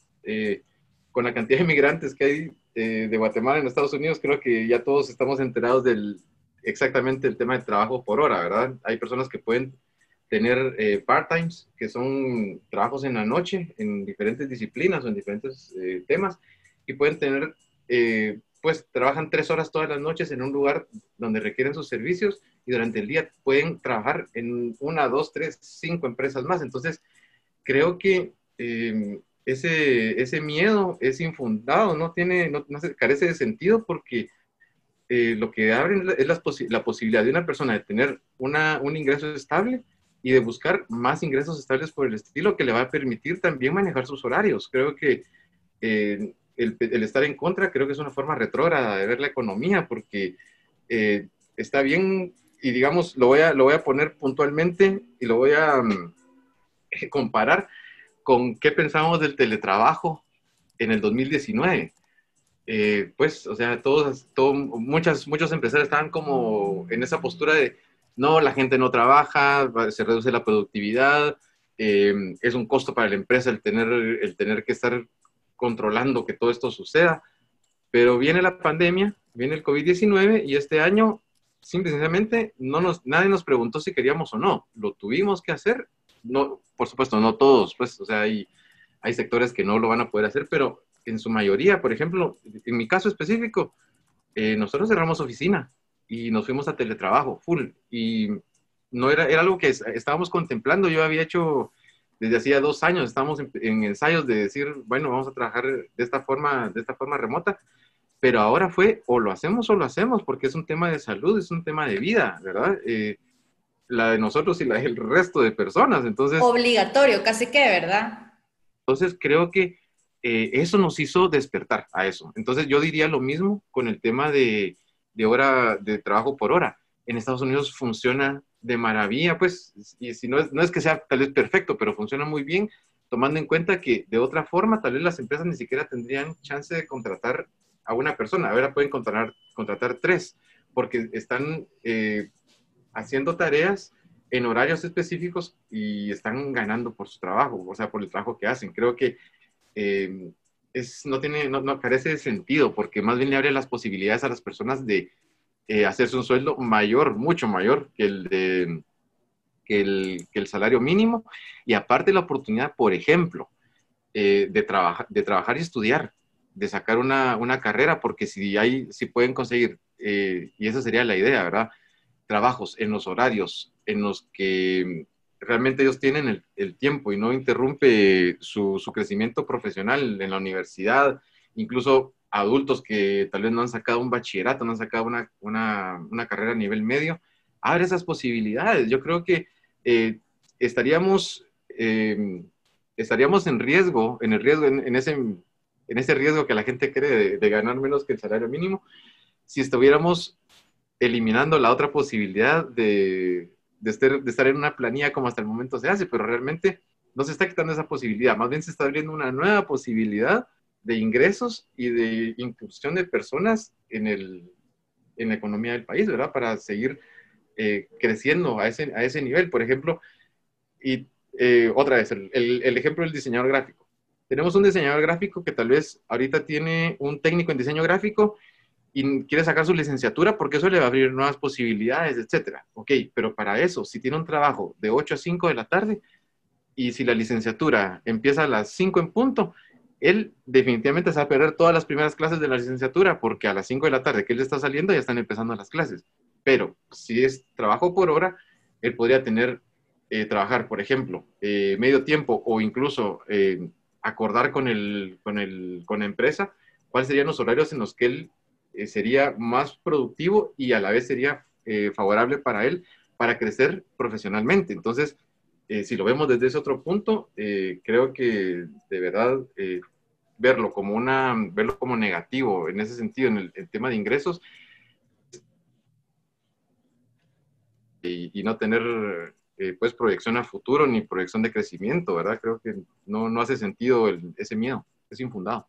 con la cantidad de migrantes que hay de Guatemala en Estados Unidos, creo que ya todos estamos enterados del exactamente el tema del trabajo por hora, ¿verdad? Hay personas que pueden tener eh, part-times, que son trabajos en la noche, en diferentes disciplinas o en diferentes eh, temas, y pueden tener, eh, pues trabajan tres horas todas las noches en un lugar donde requieren sus servicios y durante el día pueden trabajar en una, dos, tres, cinco empresas más. Entonces, creo que ese, ese miedo es infundado, no, tiene, no, carece de sentido porque lo que abre es la, la, posibilidad de una persona de tener una, un ingreso estable y de buscar más ingresos estables por el estilo que le va a permitir también manejar sus horarios. Creo que eh, el, estar en contra creo que es una forma retrógrada de ver la economía porque eh, está bien y digamos, lo voy, a, lo voy a poner puntualmente y lo voy a mm, (laughs) comparar con qué pensamos del teletrabajo en el 2019. Eh, pues, o sea, todos, todo, muchas, muchos empresarios estaban como en esa postura de, no, la gente no trabaja, se reduce la productividad, eh, es un costo para la empresa el tener, el tener que estar controlando que todo esto suceda. Pero viene la pandemia, viene el COVID-19 y este año simplemente no nos, nadie nos preguntó si queríamos o no. Lo tuvimos que hacer. No, por supuesto, no todos, pues, o sea, hay, hay sectores que no lo van a poder hacer, pero en su mayoría, por ejemplo, en mi caso específico, eh, nosotros cerramos oficina y nos fuimos a teletrabajo, full. Y no era, era algo que estábamos contemplando. Yo había hecho desde hacía dos años, estábamos en, ensayos de decir, bueno, vamos a trabajar de esta forma, de esta forma remota. Pero ahora fue o lo hacemos o lo hacemos, porque es un tema de salud, es un tema de vida, ¿verdad? Eh, la de nosotros y la del resto de personas. Entonces, Obligatorio, casi que, ¿verdad? Entonces creo que eh, eso nos hizo despertar a eso. Entonces yo diría lo mismo con el tema de, de hora de trabajo por hora. En Estados Unidos funciona de maravilla, pues, y si no es, no es que sea tal vez perfecto, pero funciona muy bien, tomando en cuenta que de otra forma tal vez las empresas ni siquiera tendrían chance de contratar a una persona. Ahora pueden contratar, contratar tres, porque están eh, haciendo tareas en horarios específicos y están ganando por su trabajo, o sea, por el trabajo que hacen. Creo que eh, es, no, tiene, no, carece de sentido, porque más bien le abre las posibilidades a las personas de eh, hacerse un sueldo mayor, mucho mayor que el, de, que el, que el salario mínimo, y aparte la oportunidad, por ejemplo, eh, de, trabajar, de trabajar y estudiar, de sacar una, una carrera, porque si, hay, si pueden conseguir, eh, y esa sería la idea, ¿verdad? Trabajos en los horarios en los que realmente ellos tienen el, tiempo y no interrumpe su, su, crecimiento profesional en la universidad, incluso adultos que tal vez no han sacado un bachillerato, no han sacado una, una, una carrera a nivel medio, abre esas posibilidades. Yo creo que eh, estaríamos, eh, estaríamos en riesgo, en el riesgo, en, ese, en ese riesgo que la gente cree de ganar menos que el salario mínimo, si estuviéramos eliminando la otra posibilidad de, de estar, en una planilla como hasta el momento se hace, pero realmente no se está quitando esa posibilidad, más bien se está abriendo una nueva posibilidad de ingresos y de inclusión de personas en, el, en la economía del país, ¿verdad? Para seguir eh, creciendo a ese, a ese nivel. Por ejemplo, y eh, otra vez, el, el, ejemplo del diseñador gráfico. Tenemos un diseñador gráfico que tal vez ahorita tiene un técnico en diseño gráfico y quiere sacar su licenciatura porque eso le va a abrir nuevas posibilidades, etcétera. Ok, pero para eso, si tiene un trabajo de 8 a 5 de la tarde y si la licenciatura empieza a las 5 en punto, él definitivamente se va a perder todas las primeras clases de la licenciatura porque a las 5 de la tarde que él está saliendo ya están empezando las clases. Pero si es trabajo por hora, él podría tener, eh, trabajar, por ejemplo, eh, medio tiempo o incluso eh, acordar con, el, con, el, con la empresa cuáles serían los horarios en los que él sería más productivo y a la vez sería favorable para él para crecer profesionalmente. Entonces, si lo vemos desde ese otro punto, creo que de verdad verlo como una, verlo como negativo en ese sentido, en el, tema de ingresos, y, no tener pues proyección a futuro ni proyección de crecimiento, ¿verdad? Creo que no, no hace sentido ese miedo, es infundado.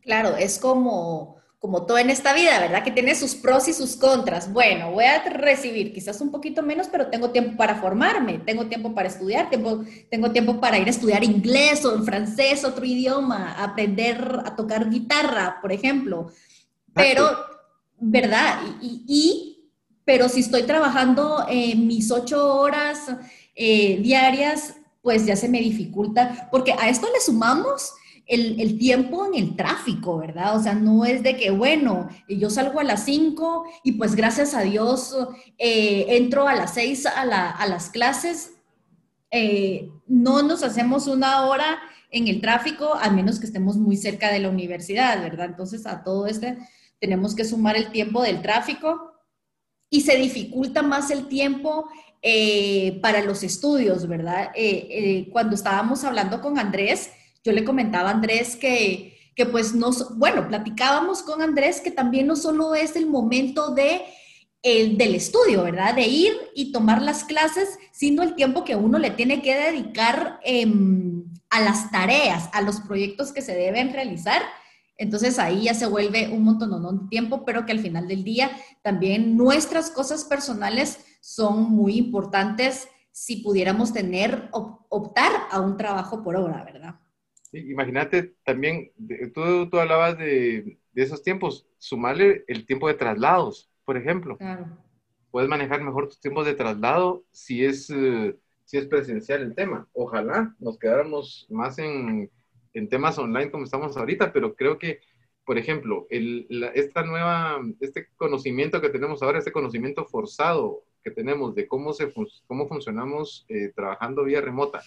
Claro, es como como todo en esta vida, ¿verdad? Que tiene sus pros y sus contras. Bueno, voy a recibir quizás un poquito menos, pero tengo tiempo para formarme, tengo tiempo para estudiar, tiempo, tengo tiempo para ir a estudiar inglés o francés, otro idioma, aprender a tocar guitarra, por ejemplo. Pero, ¿verdad? Y, pero si estoy trabajando mis ocho horas eh, diarias, pues ya se me dificulta, porque a esto le sumamos el, tiempo en el tráfico, ¿verdad? O sea, no es de que, bueno, yo salgo a las 5 y pues gracias a Dios eh, entro a las 6 a, las clases. Eh, no nos hacemos una hora en el tráfico a menos que estemos muy cerca de la universidad, ¿verdad? Entonces a todo este tenemos que sumar el tiempo del tráfico y se dificulta más el tiempo eh, para los estudios, ¿verdad? cuando estábamos hablando con Andrés, yo le comentaba a Andrés que, que pues nos, bueno, platicábamos con Andrés que también no solo es el momento de el, del estudio, ¿verdad? De ir y tomar las clases, sino el tiempo que uno le tiene que dedicar em, a las tareas, a los proyectos que se deben realizar. Entonces ahí ya se vuelve un montón de tiempo, pero que al final del día también nuestras cosas personales son muy importantes si pudiéramos tener, optar a un trabajo por hora, ¿verdad? Imagínate también, tú, tú hablabas de, de, esos tiempos, sumarle el tiempo de traslados, por ejemplo. Claro. Puedes manejar mejor tus tiempos de traslado si es, eh, si es presencial el tema. Ojalá nos quedáramos más en, en, temas online como estamos ahorita, pero creo que, por ejemplo, el, esta nueva, este conocimiento que tenemos ahora, este conocimiento forzado que tenemos de cómo, se, cómo funcionamos eh, trabajando vía remota,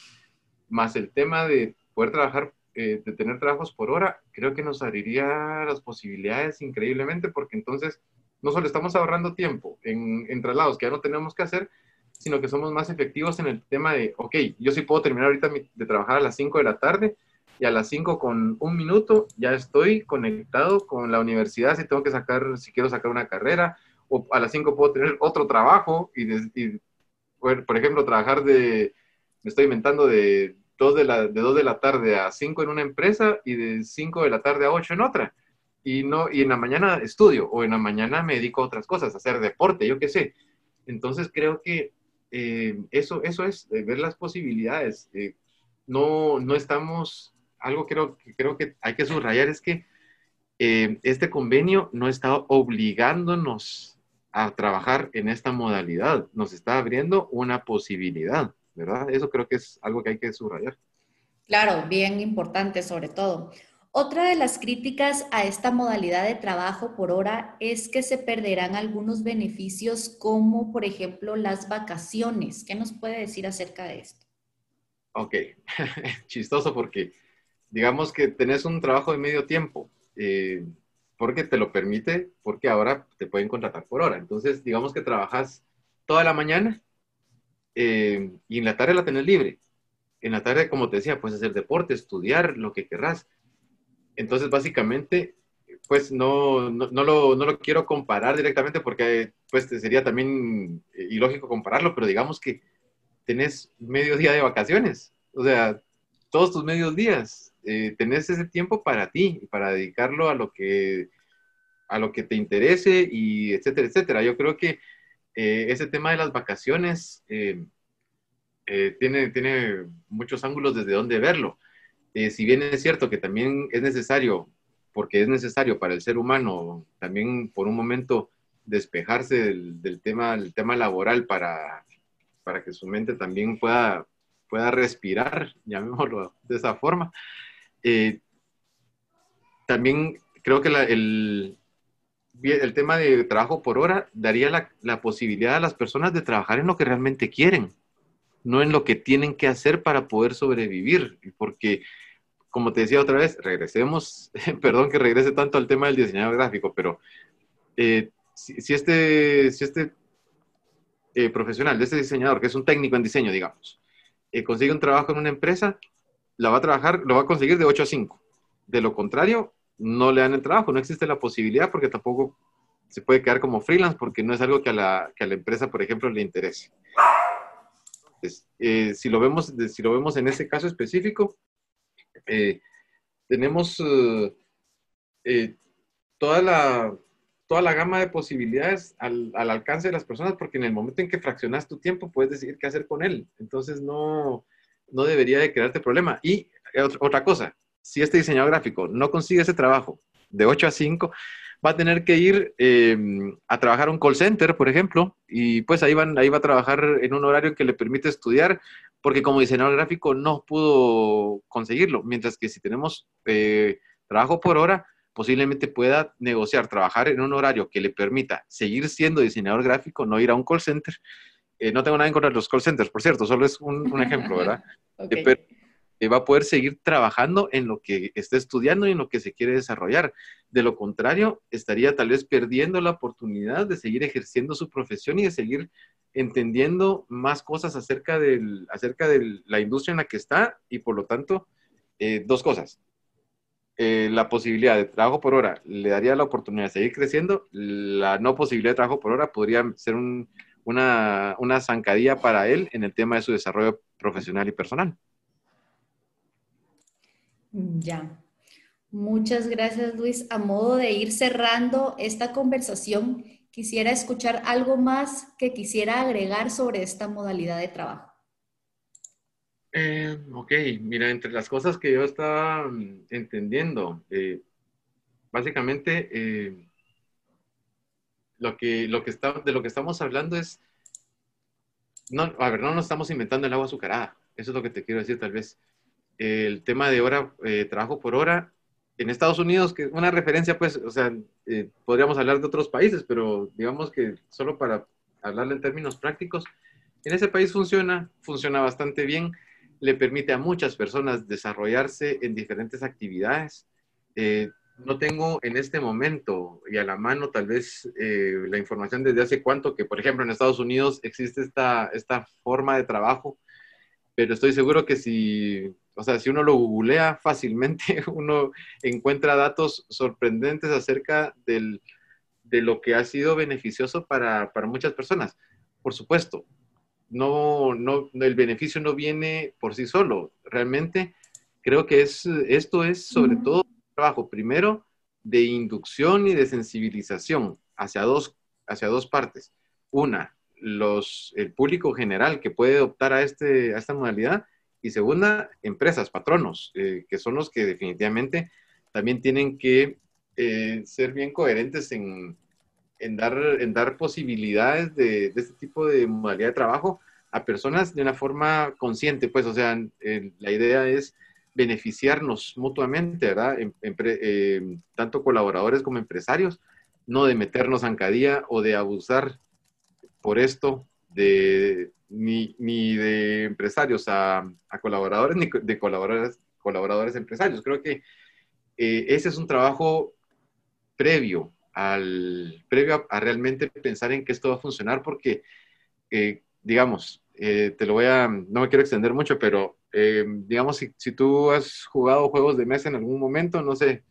más el tema de poder trabajar, eh, de tener trabajos por hora, creo que nos abriría las posibilidades increíblemente porque entonces no solo estamos ahorrando tiempo en, en traslados que ya no tenemos que hacer, sino que somos más efectivos en el tema de, ok, yo sí puedo terminar ahorita de trabajar a las 5 de la tarde y a las 5 con un minuto ya estoy conectado con la universidad si tengo que sacar, si quiero sacar una carrera, o a las 5 puedo tener otro trabajo y, y por ejemplo, trabajar de, me estoy inventando de de, la, de 2 de la tarde a 5 en una empresa y de 5 de la tarde a 8 en otra. Y, no, y en la mañana estudio o en la mañana me dedico a otras cosas, a hacer deporte, yo qué sé. Entonces creo que eh, eso, eso es eh, ver las posibilidades. Eh, no, no estamos, algo creo, creo que hay que subrayar es que este convenio no está obligándonos a trabajar en esta modalidad, nos está abriendo una posibilidad. ¿Verdad? Eso creo que es algo que hay que subrayar. Claro, bien importante sobre todo. Otra de las críticas a esta modalidad de trabajo por hora es que se perderán algunos beneficios como, por ejemplo, las vacaciones. ¿Qué nos puede decir acerca de esto? Ok, (laughs) chistoso porque digamos que tenés un trabajo de medio tiempo, eh, porque te lo permite, porque ahora te pueden contratar por hora. Entonces, digamos que trabajas toda la mañana eh, y en la tarde la tenés libre. En la tarde, como te decía, puedes hacer deporte, estudiar, lo que querrás. Entonces, básicamente, pues no, no, no, lo, no, lo, quiero comparar directamente porque pues sería también eh, ilógico compararlo, pero digamos que tenés medio día de vacaciones, o sea, todos tus medios días, eh, tenés ese tiempo para ti, para dedicarlo a lo que, a lo que te interese y etcétera, etcétera. Yo creo que eh, ese tema de las vacaciones eh, eh, tiene, tiene muchos ángulos desde donde verlo. si bien es cierto que también es necesario, porque es necesario para el ser humano también por un momento despejarse del, tema, del tema laboral para, para que su mente también pueda, pueda respirar, (laughs) llamémoslo de esa forma. también creo que el, el tema de trabajo por hora daría la, la, posibilidad a las personas de trabajar en lo que realmente quieren, no en lo que tienen que hacer para poder sobrevivir. Porque, como te decía otra vez, regresemos, (laughs) perdón que regrese tanto al tema del diseñador gráfico, pero eh, si, este, si este eh, profesional, de este diseñador, que es un técnico en diseño, digamos, eh, consigue un trabajo en una empresa, la va a trabajar, lo va a conseguir de 8 a 5. De lo contrario, no le dan el trabajo, no existe la posibilidad porque tampoco se puede quedar como freelance porque no es algo que a la, que a la empresa, por ejemplo, le interese. Eh, si, lo vemos, si lo vemos en ese caso específico, eh, tenemos, eh, toda la, toda la gama de posibilidades al, al, alcance de las personas, porque en el momento en que fraccionas tu tiempo, puedes decidir qué hacer con él. Entonces, no, no debería de crearte problema. Y otra cosa, si este diseñador gráfico no consigue ese trabajo de 8 a 5, va a tener que ir em, a trabajar a un call center, por ejemplo, y pues ahí, van, ahí va a trabajar en un horario que le permite estudiar, porque como diseñador gráfico no pudo conseguirlo, mientras que si tenemos eh, trabajo por hora, posiblemente pueda negociar, trabajar en un horario que le permita seguir siendo diseñador gráfico, no ir a un call center. Eh, no tengo nada en contra de los call centers, por cierto, solo es un, ejemplo, ¿verdad? (laughs) Pero, va a poder seguir trabajando en lo que está estudiando y en lo que se quiere desarrollar. De lo contrario, estaría tal vez perdiendo la oportunidad de seguir ejerciendo su profesión y de seguir entendiendo más cosas acerca, del, acerca de la industria en la que está y por lo tanto, eh, dos cosas. Eh, la posibilidad de trabajo por hora le daría la oportunidad de seguir creciendo, la no posibilidad de trabajo por hora podría ser una, una zancadilla para él en el tema de su desarrollo profesional y personal. Ya. Muchas gracias, Luis. A modo de ir cerrando esta conversación, quisiera escuchar algo más que quisiera agregar sobre esta modalidad de trabajo. Eh, ok, mira, entre las cosas que yo estaba mm, entendiendo, eh, básicamente eh, lo que, lo que está, de lo que estamos hablando es, no, a ver, no nos estamos inventando el agua azucarada, eso es lo que te quiero decir tal vez el tema de hora, eh, trabajo por hora, en Estados Unidos, que es una referencia, pues, o sea, eh, podríamos hablar de otros países, pero digamos que solo para hablarle en términos prácticos, en ese país funciona, funciona bastante bien, le permite a muchas personas desarrollarse en diferentes actividades. Eh, no tengo en este momento y a la mano tal vez la información desde hace cuánto que, por ejemplo, en Estados Unidos existe esta, esta forma de trabajo, pero estoy seguro que si o sea, si uno lo googlea fácilmente, (laughs) uno encuentra datos sorprendentes acerca del, de lo que ha sido beneficioso para, para muchas personas. Por supuesto, no, no, el beneficio no viene por sí solo. Realmente creo que es, esto es sobre todo un trabajo, primero, de inducción y de sensibilización hacia dos, hacia dos partes. Una, los, el público general que puede optar a, este, a esta modalidad y segunda, empresas, patronos, eh, que son los que definitivamente también tienen que eh, ser bien coherentes en, dar, en dar posibilidades de, este tipo de modalidad de trabajo a personas de una forma consciente, pues, o sea, la idea es beneficiarnos mutuamente, ¿verdad? Eh, tanto colaboradores como empresarios, no de meternos zancadilla o de abusar por esto de, ni, ni de empresarios a, a, colaboradores, ni de colaboradores, colaboradores empresarios. Creo que eh, ese es un trabajo previo, al, previo a, realmente pensar en que esto va a funcionar porque, eh, digamos, eh, te lo voy a, no me quiero extender mucho, pero digamos, si, si, tú has jugado juegos de mesa en algún momento, no sé,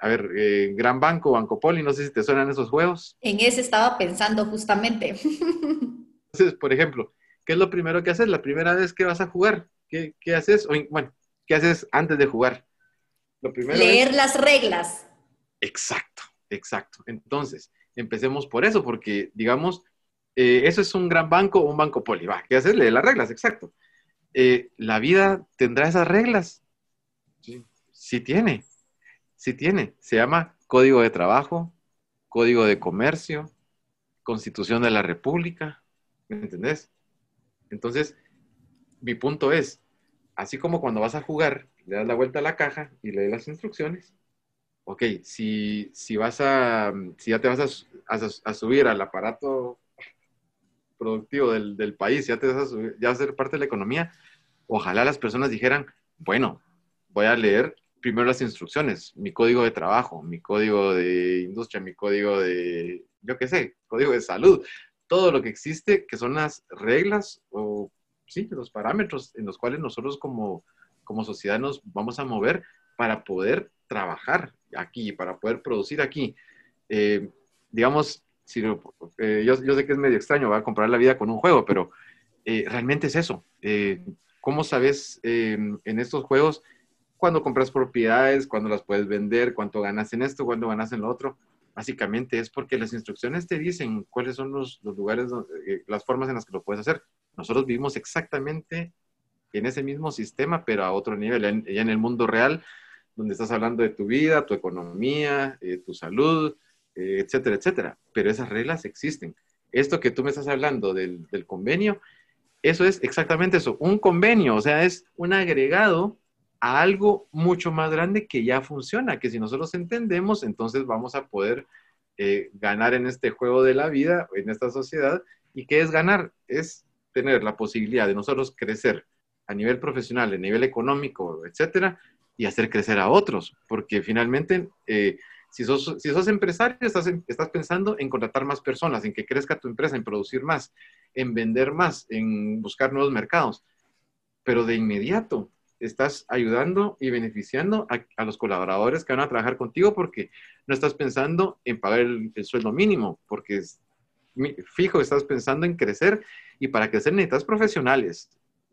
a ver, Gran Banco, Banco Poli, no sé si te suenan esos juegos. En ese estaba pensando justamente. (laughs) Entonces, por ejemplo, ¿qué es lo primero que haces? La primera vez que vas a jugar, ¿qué, qué haces? O, bueno, ¿qué haces antes de jugar? Lo primero Leer las reglas. Exacto, exacto. Entonces, empecemos por eso, porque, digamos, eh, eso es un gran banco o un banco poli. Va, ¿qué haces? Leer las reglas, exacto. Eh, ¿La vida tendrá esas reglas? Sí, sí tiene, sí tiene. Se llama Código de Trabajo, Código de Comercio, Constitución de la República, ¿Me entendés? Entonces, mi punto es, así como cuando vas a jugar, le das la vuelta a la caja y lees las instrucciones, ok, si, si vas a, si ya te vas a, subir al aparato productivo del, país, ya te vas a subir, ya a ser parte de la economía, ojalá las personas dijeran, bueno, voy a leer primero las instrucciones, mi código de trabajo, mi código de industria, mi código de, yo qué sé, código de salud, todo lo que existe, que son las reglas o, sí, los parámetros en los cuales nosotros como, como sociedad nos vamos a mover para poder trabajar aquí, para poder producir aquí. Eh, digamos, si, eh, yo, sé que es medio extraño, va a comprar la vida con un juego, pero eh, realmente es eso. ¿Cómo sabes en estos juegos cuando compras propiedades, cuando las puedes vender, cuánto ganas en esto, cuánto ganas en lo otro. Básicamente es porque las instrucciones te dicen cuáles son los, lugares, eh, las formas en las que lo puedes hacer. Nosotros vivimos exactamente en ese mismo sistema, pero a otro nivel, ya en, el mundo real, donde estás hablando de tu vida, tu economía, eh, tu salud, eh, etcétera, etcétera. Pero esas reglas existen. Esto que tú me estás hablando del, del convenio, eso es exactamente eso, un convenio, o sea, es un agregado a algo mucho más grande que ya funciona, que si nosotros entendemos, entonces vamos a poder eh, ganar en este juego de la vida, en esta sociedad. ¿Y qué es ganar? Es tener la posibilidad de nosotros crecer a nivel profesional, a nivel económico, etcétera, y hacer crecer a otros, porque finalmente, eh, si, sos, si sos empresario, estás, estás pensando en contratar más personas, en que crezca tu empresa, en producir más, en vender más, en buscar nuevos mercados, pero de inmediato estás ayudando y beneficiando a, los colaboradores que van a trabajar contigo porque no estás pensando en pagar el, sueldo mínimo, porque es, fijo, estás pensando en crecer y para crecer necesitas profesionales.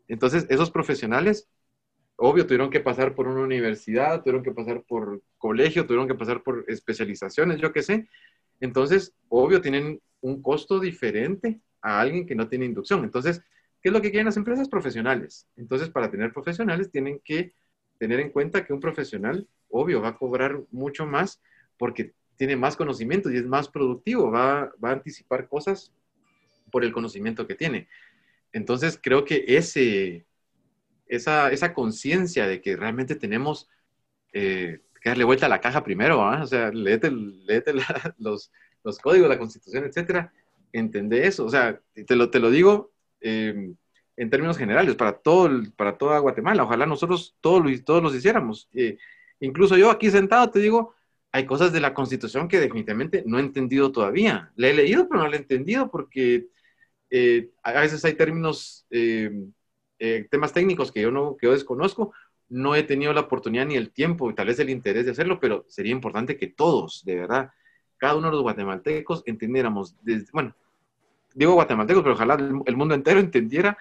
Entonces, esos profesionales, obvio, tuvieron que pasar por una universidad, tuvieron que pasar por colegio, tuvieron que pasar por especializaciones, yo qué sé. Entonces, obvio, tienen un costo diferente a alguien que no tiene inducción. Entonces, ¿Qué es lo que quieren las empresas? Profesionales. Entonces, para tener profesionales, tienen que tener en cuenta que un profesional, obvio, va a cobrar mucho más porque tiene más conocimiento y es más productivo, va, a anticipar cosas por el conocimiento que tiene. Entonces, creo que ese, esa, esa conciencia de que realmente tenemos eh, que darle vuelta a la caja primero, o sea, léete, (laughs) los, los, códigos, la constitución, etcétera, entender eso. O sea, te lo, te lo digo Em, en términos generales para, todo para toda Guatemala. Ojalá nosotros todos, todos los hiciéramos. Eh, incluso yo aquí sentado te digo, hay cosas de la Constitución que definitivamente no he entendido todavía. La he leído, pero no la he entendido porque eh, a veces hay términos, em, eh, temas técnicos que yo, no, que yo desconozco. No he tenido la oportunidad ni el tiempo y tal vez el interés de hacerlo, pero sería importante que todos, de verdad, cada uno de los guatemaltecos entendiéramos, desde, bueno, digo guatemaltecos, pero ojalá el mundo entero entendiera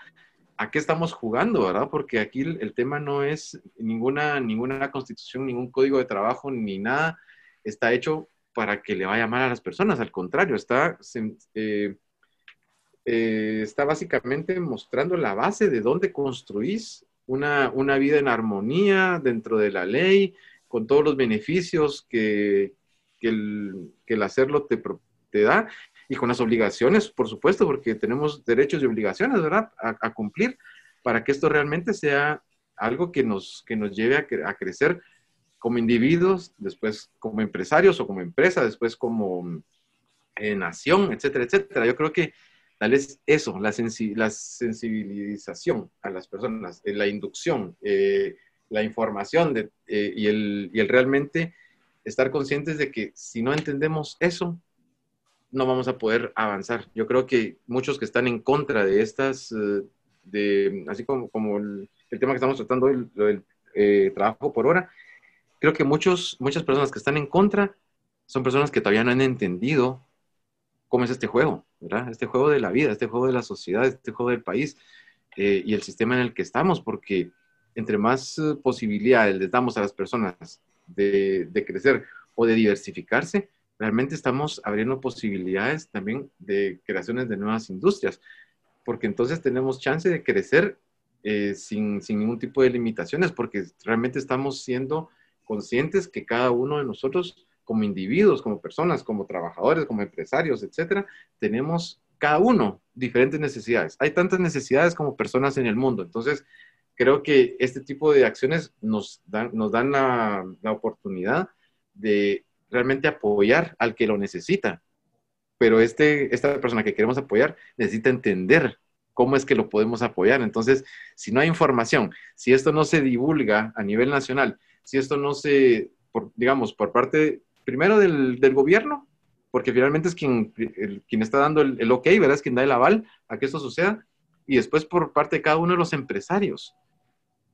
a qué estamos jugando, ¿verdad? Porque aquí el, tema no es ninguna, ninguna constitución, ningún código de trabajo, ni nada está hecho para que le vaya mal a las personas. Al contrario, está, eh, eh, está básicamente mostrando la base de dónde construís una, una, vida en armonía dentro de la ley, con todos los beneficios que, el, que el hacerlo te, te da y con las obligaciones, por supuesto, porque tenemos derechos y obligaciones, ¿verdad?, a, cumplir para que esto realmente sea algo que nos, que nos lleve a, crecer como individuos, después como empresarios o como empresa, después como eh, nación, etcétera, etcétera. Yo creo que tal vez eso, la, la sensibilización a las personas, eh, la inducción, eh, la información de, y, el, y el realmente estar conscientes de que si no entendemos eso, no vamos a poder avanzar. Yo creo que muchos que están en contra de estas, eh, de, así como, como el, tema que estamos tratando hoy, del eh, trabajo por hora, creo que muchos, muchas personas que están en contra son personas que todavía no han entendido cómo es este juego, ¿verdad? Este juego de la vida, este juego de la sociedad, este juego del país eh, y el sistema en el que estamos, porque entre más posibilidades les damos a las personas de crecer o de diversificarse, realmente estamos abriendo posibilidades también de creaciones de nuevas industrias, porque entonces tenemos chance de crecer eh, sin, sin, ningún tipo de limitaciones, porque realmente estamos siendo conscientes que cada uno de nosotros, como individuos, como personas, como trabajadores, como empresarios, etcétera, tenemos cada uno diferentes necesidades. Hay tantas necesidades como personas en el mundo. Entonces, creo que este tipo de acciones nos dan, nos dan la, la oportunidad de realmente apoyar al que lo necesita. Pero este, esta persona que queremos apoyar necesita entender cómo es que lo podemos apoyar. Entonces, si no hay información, si esto no se divulga a nivel nacional, si esto no se, digamos, por parte primero del, gobierno, porque finalmente es quien, quien está dando el, ok, ¿verdad? Es quien da el aval a que esto suceda, y después por parte de cada uno de los empresarios.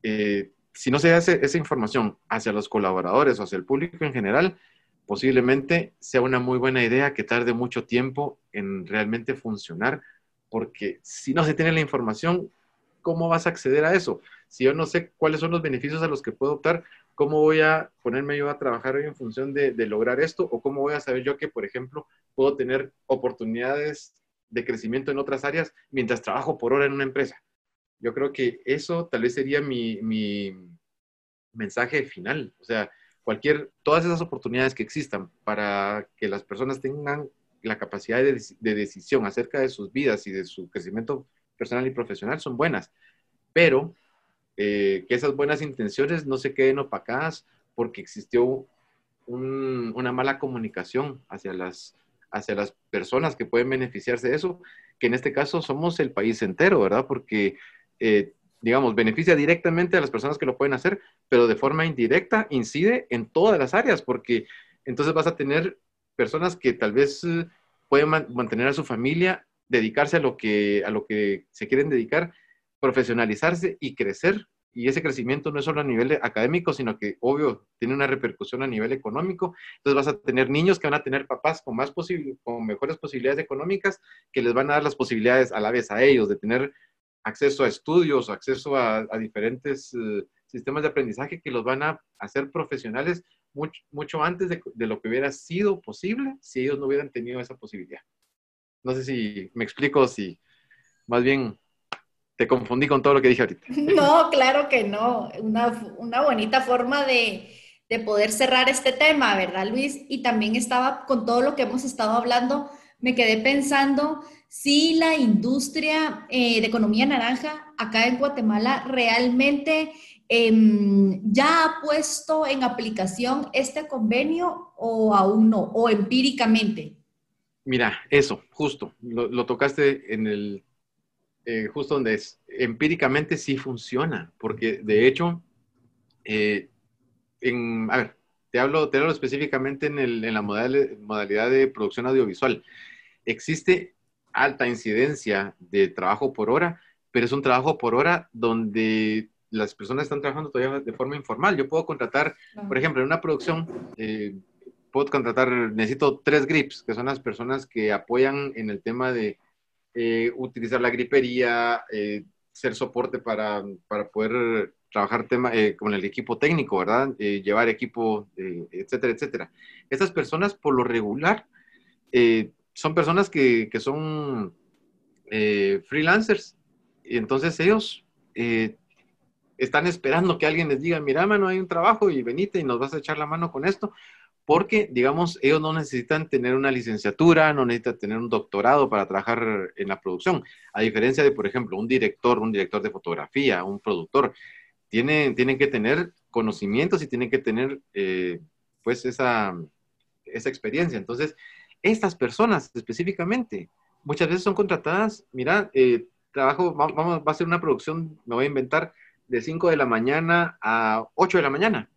Eh, si no se hace esa información hacia los colaboradores o hacia el público en general, posiblemente sea una muy buena idea que tarde mucho tiempo en realmente funcionar, porque si no se tiene la información, ¿cómo vas a acceder a eso? Si yo no sé cuáles son los beneficios a los que puedo optar, ¿cómo voy a ponerme yo a trabajar en función de, lograr esto? ¿O cómo voy a saber yo que, por ejemplo, puedo tener oportunidades de crecimiento en otras áreas mientras trabajo por hora en una empresa? Yo creo que eso tal vez sería mi, mi mensaje final. O sea, cualquier, todas esas oportunidades que existan para que las personas tengan la capacidad de, de, decisión acerca de sus vidas y de su crecimiento personal y profesional son buenas, pero eh, que esas buenas intenciones no se queden opacadas porque existió una mala comunicación hacia las, hacia las personas que pueden beneficiarse de eso, que en este caso somos el país entero, ¿verdad? Porque eh, digamos, beneficia directamente a las personas que lo pueden hacer, pero de forma indirecta incide en todas las áreas, porque entonces vas a tener personas que tal vez eh, pueden mantener a su familia, dedicarse a lo, que, a lo que se quieren dedicar, profesionalizarse y crecer. Y ese crecimiento no es solo a nivel académico, sino que, obvio, tiene una repercusión a nivel económico. Entonces vas a tener niños que van a tener papás con, más con mejores posibilidades económicas, que les van a dar las posibilidades a la vez a ellos de tener acceso a estudios, acceso a, diferentes eh, sistemas de aprendizaje que los van a hacer profesionales mucho, mucho antes de, lo que hubiera sido posible si ellos no hubieran tenido esa posibilidad. No sé si me explico, si más bien te confundí con todo lo que dije ahorita. (laughs) No, claro que no. Una, bonita forma de, de poder cerrar este tema, ¿verdad, Luis? Y también estaba con todo lo que hemos estado hablando, me quedé pensando si la industria eh, de economía naranja acá en Guatemala realmente em, ya ha puesto en aplicación este convenio o aún no, o empíricamente. Mira, eso, justo, lo, tocaste en el, eh, justo donde es, empíricamente sí funciona, porque de hecho, eh, en, a ver, te hablo, te hablo específicamente en, el, en la modalidad de producción audiovisual. Existe alta incidencia de trabajo por hora, pero es un trabajo por hora donde las personas están trabajando todavía de forma informal. Yo puedo contratar, por ejemplo, en una producción, eh, puedo contratar, necesito tres grips, que son las personas que apoyan en el tema de eh, utilizar la gripería, eh, ser soporte para, para poder trabajar tema, con el equipo técnico, ¿verdad? llevar equipo, etcétera, etcétera. Estas personas, por lo regular, son personas que, son eh, freelancers y entonces ellos eh, están esperando que alguien les diga, mira, mano, hay un trabajo y venite y nos vas a echar la mano con esto, porque, digamos, ellos no necesitan tener una licenciatura, no necesitan tener un doctorado para trabajar en la producción, a diferencia de, por ejemplo, un director, un director de fotografía, un productor, tienen, tienen que tener conocimientos y tienen que tener, eh, pues, esa, esa experiencia. Entonces, estas personas específicamente muchas veces son contratadas, mira, eh, trabajo, vamos, va a ser una producción, me voy a inventar, de 5 de la mañana a 8 de la mañana,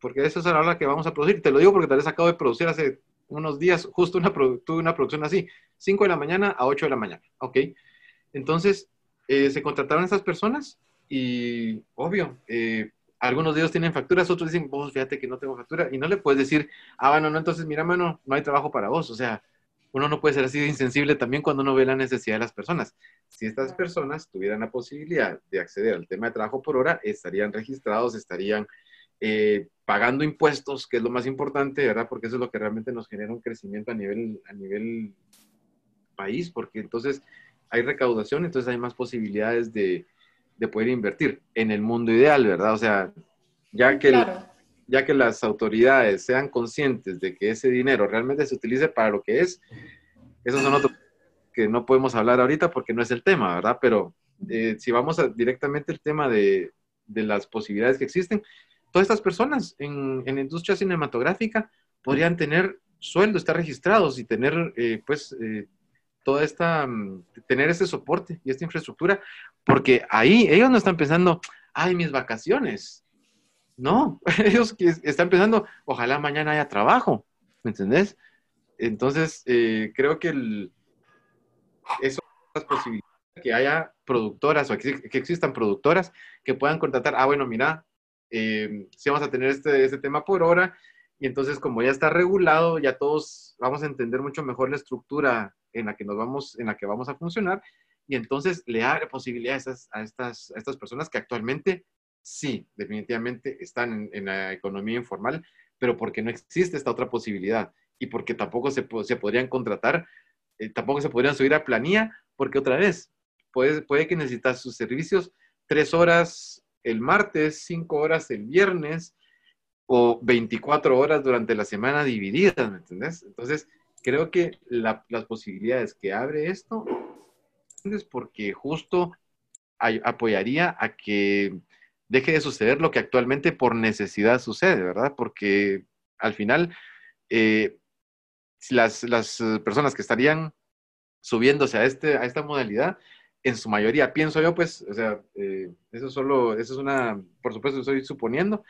porque eso es la hora que vamos a producir. Te lo digo porque tal vez acabo de producir hace unos días, justo una, tuve una producción así, 5 de la mañana a 8 de la mañana, ¿ok? Entonces, eh, se contrataron estas personas y, obvio, eh, algunos de ellos tienen facturas, otros dicen, vos fíjate que no tengo factura, y no le puedes decir, ah, bueno, no, entonces mira, mano, no hay trabajo para vos. O sea, uno no puede ser así de insensible también cuando uno ve la necesidad de las personas. Si estas personas tuvieran la posibilidad de acceder al tema de trabajo por hora, estarían registrados, estarían eh, pagando impuestos, que es lo más importante, ¿verdad? Porque eso es lo que realmente nos genera un crecimiento a nivel, a nivel país, porque entonces hay recaudación, entonces hay más posibilidades de, de poder invertir en el mundo ideal, ¿verdad? O sea, ya que, ya que las autoridades sean conscientes de que ese dinero realmente se utilice para lo que es, esos son otros que no podemos hablar ahorita porque no es el tema, ¿verdad? Pero eh, si vamos a, directamente al tema de, de, las posibilidades que existen, todas estas personas en, en la industria cinematográfica podrían tener sueldo, estar registrados y tener, eh, pues, eh, toda esta, mm, tener ese soporte y esta infraestructura, porque ahí ellos no están pensando, ay, mis vacaciones. No, (laughs) ellos están pensando, ojalá mañana haya trabajo, ¿me entendés? Entonces, eh, creo que el, eso es posibilidad que haya productoras o que, existan productoras que puedan contratar, ah, bueno, mira, eh, si vamos a tener este, este tema por hora, y entonces como ya está regulado, ya todos vamos a entender mucho mejor la estructura en la que nos vamos, en la que vamos a funcionar. Y entonces le abre posibilidades a estas, a estas personas que actualmente sí, definitivamente están en, la economía informal, pero porque no existe esta otra posibilidad y porque tampoco se, se podrían contratar, eh, tampoco se podrían subir a planilla, porque otra vez, puede, puede que necesitas sus servicios tres horas el martes, cinco horas el viernes o 24 horas durante la semana divididas, ¿me entendés? Entonces, creo que las posibilidades que abre esto es porque justo apoyaría a que deje de suceder lo que actualmente por necesidad sucede, ¿verdad? Porque al final, eh, las, las, personas que estarían subiéndose a, este, a esta modalidad, en su mayoría, pienso yo, pues, o sea, eh, eso solo, eso es una, por supuesto, estoy suponiendo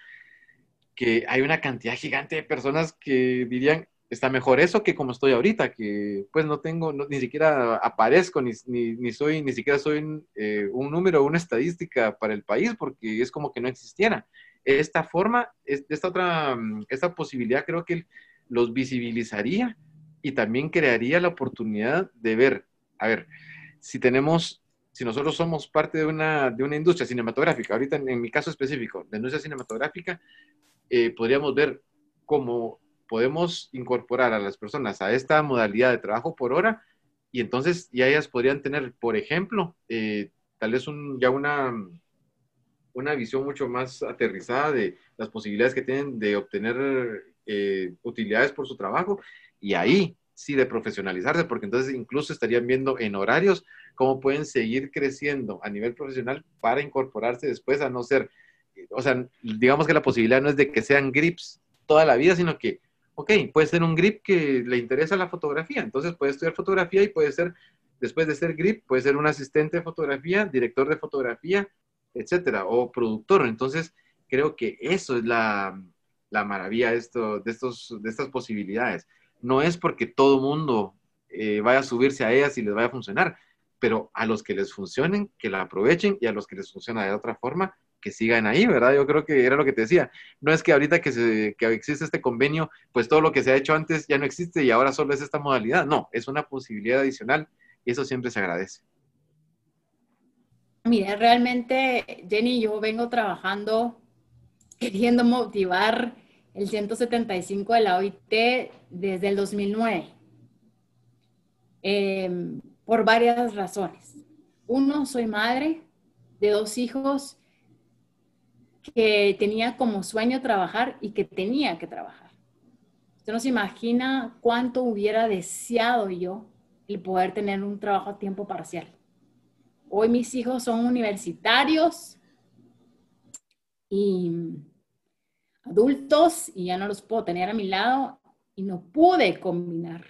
que hay una cantidad gigante de personas que dirían, está mejor eso que como estoy ahorita, que pues no tengo, ni siquiera aparezco, ni, ni, soy, ni siquiera soy un, eh, un número, una estadística para el país, porque es como que no existiera. Esta forma, esta otra, mm, esta posibilidad creo que los visibilizaría y también crearía la oportunidad de ver, a ver, si tenemos, si nosotros somos parte de una, de una industria cinematográfica, ahorita en, mi caso específico, de industria cinematográfica, eh, podríamos ver cómo podemos incorporar a las personas a esta modalidad de trabajo por hora y entonces ya ellas podrían tener, por ejemplo, eh, tal vez ya una, una visión mucho más aterrizada de las posibilidades que tienen de obtener eh, utilidades por su trabajo y ahí sí de profesionalizarse, porque entonces incluso estarían viendo en horarios cómo pueden seguir creciendo a nivel profesional para incorporarse después a no ser, o sea, digamos que la posibilidad no es de que sean grips toda la vida, sino que ok, puede ser un grip que le interesa la fotografía, entonces puede estudiar fotografía y puede ser, después de ser grip, puede ser un asistente de fotografía, director de fotografía, etcétera, o productor. Entonces, creo que eso es la, maravilla de, esto, de, estos, de estas posibilidades. No es porque todo mundo eh, vaya a subirse a ellas y les vaya a funcionar, pero a los que les funcionen, que la aprovechen y a los que les funciona de otra forma, que sigan ahí, ¿verdad? Yo creo que era lo que te decía. No es que ahorita que, que existe este convenio, pues todo lo que se ha hecho antes ya no existe y ahora solo es esta modalidad. No, es una posibilidad adicional y eso siempre se agradece. Mira, realmente, Jenny, yo vengo trabajando queriendo motivar el 175 de la OIT desde el 2009, em, por varias razones. Uno, soy madre de dos hijos que tenía como sueño trabajar y que tenía que trabajar. Usted no se imagina cuánto hubiera deseado yo el poder tener un trabajo a tiempo parcial. Hoy mis hijos son universitarios y adultos y ya no los puedo tener a mi lado y no pude combinar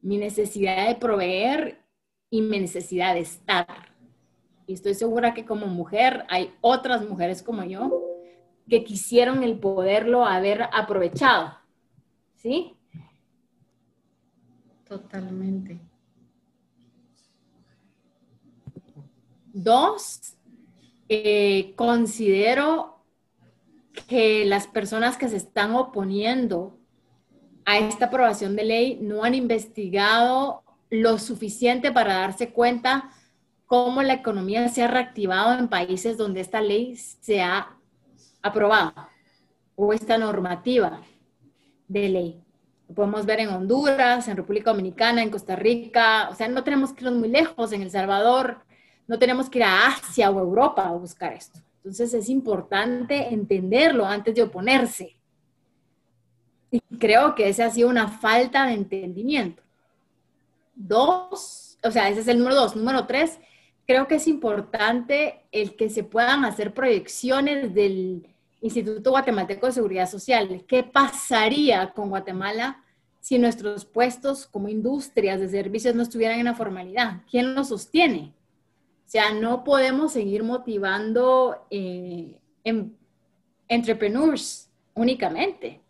mi necesidad de proveer y mi necesidad de estar y estoy segura que como mujer hay otras mujeres como yo que quisieron el poderlo haber aprovechado. ¿Sí? Totalmente. Dos, eh, considero que las personas que se están oponiendo a esta aprobación de ley no han investigado lo suficiente para darse cuenta cómo la economía se ha reactivado en países donde esta ley se ha aprobado o esta normativa de ley. Lo podemos ver en Honduras, en República Dominicana, en Costa Rica, o sea, no tenemos que ir muy lejos, en El Salvador, no tenemos que ir a Asia o Europa a buscar esto. Entonces es importante entenderlo antes de oponerse. Y creo que esa ha sido una falta de entendimiento. Dos, o sea, ese es el número dos. Número tres, creo que es importante el que se puedan hacer proyecciones del Instituto Guatemalteco de Seguridad Social. ¿Qué pasaría con Guatemala si nuestros puestos como industrias de servicios no estuvieran en la formalidad? ¿Quién los sostiene? O sea, no podemos seguir motivando eh, em, entrepreneurs únicamente.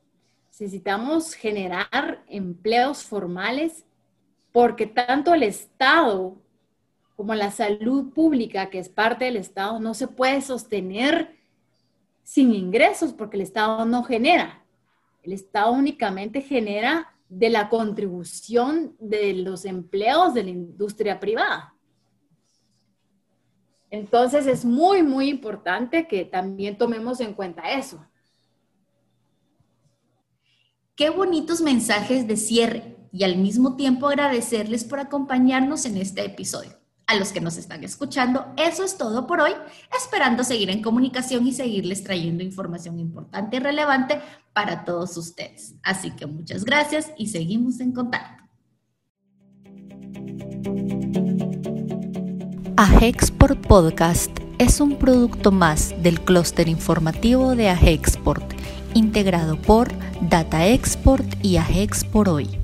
Necesitamos generar empleos formales porque tanto el Estado como la salud pública, que es parte del Estado, no se puede sostener sin ingresos porque el Estado no genera. El Estado únicamente genera de la contribución de los empleos de la industria privada. Entonces es muy, muy importante que también tomemos en cuenta eso. Qué bonitos mensajes de cierre y al mismo tiempo agradecerles por acompañarnos en este episodio. A los que nos están escuchando, eso es todo por hoy, esperando seguir en comunicación y seguirles trayendo información importante y relevante para todos ustedes. Así que muchas gracias y seguimos en contacto. AGEXPORT Podcast es un producto más del clúster informativo de AGEXPORT, integrado por Data Export y AGEXPORT Hoy.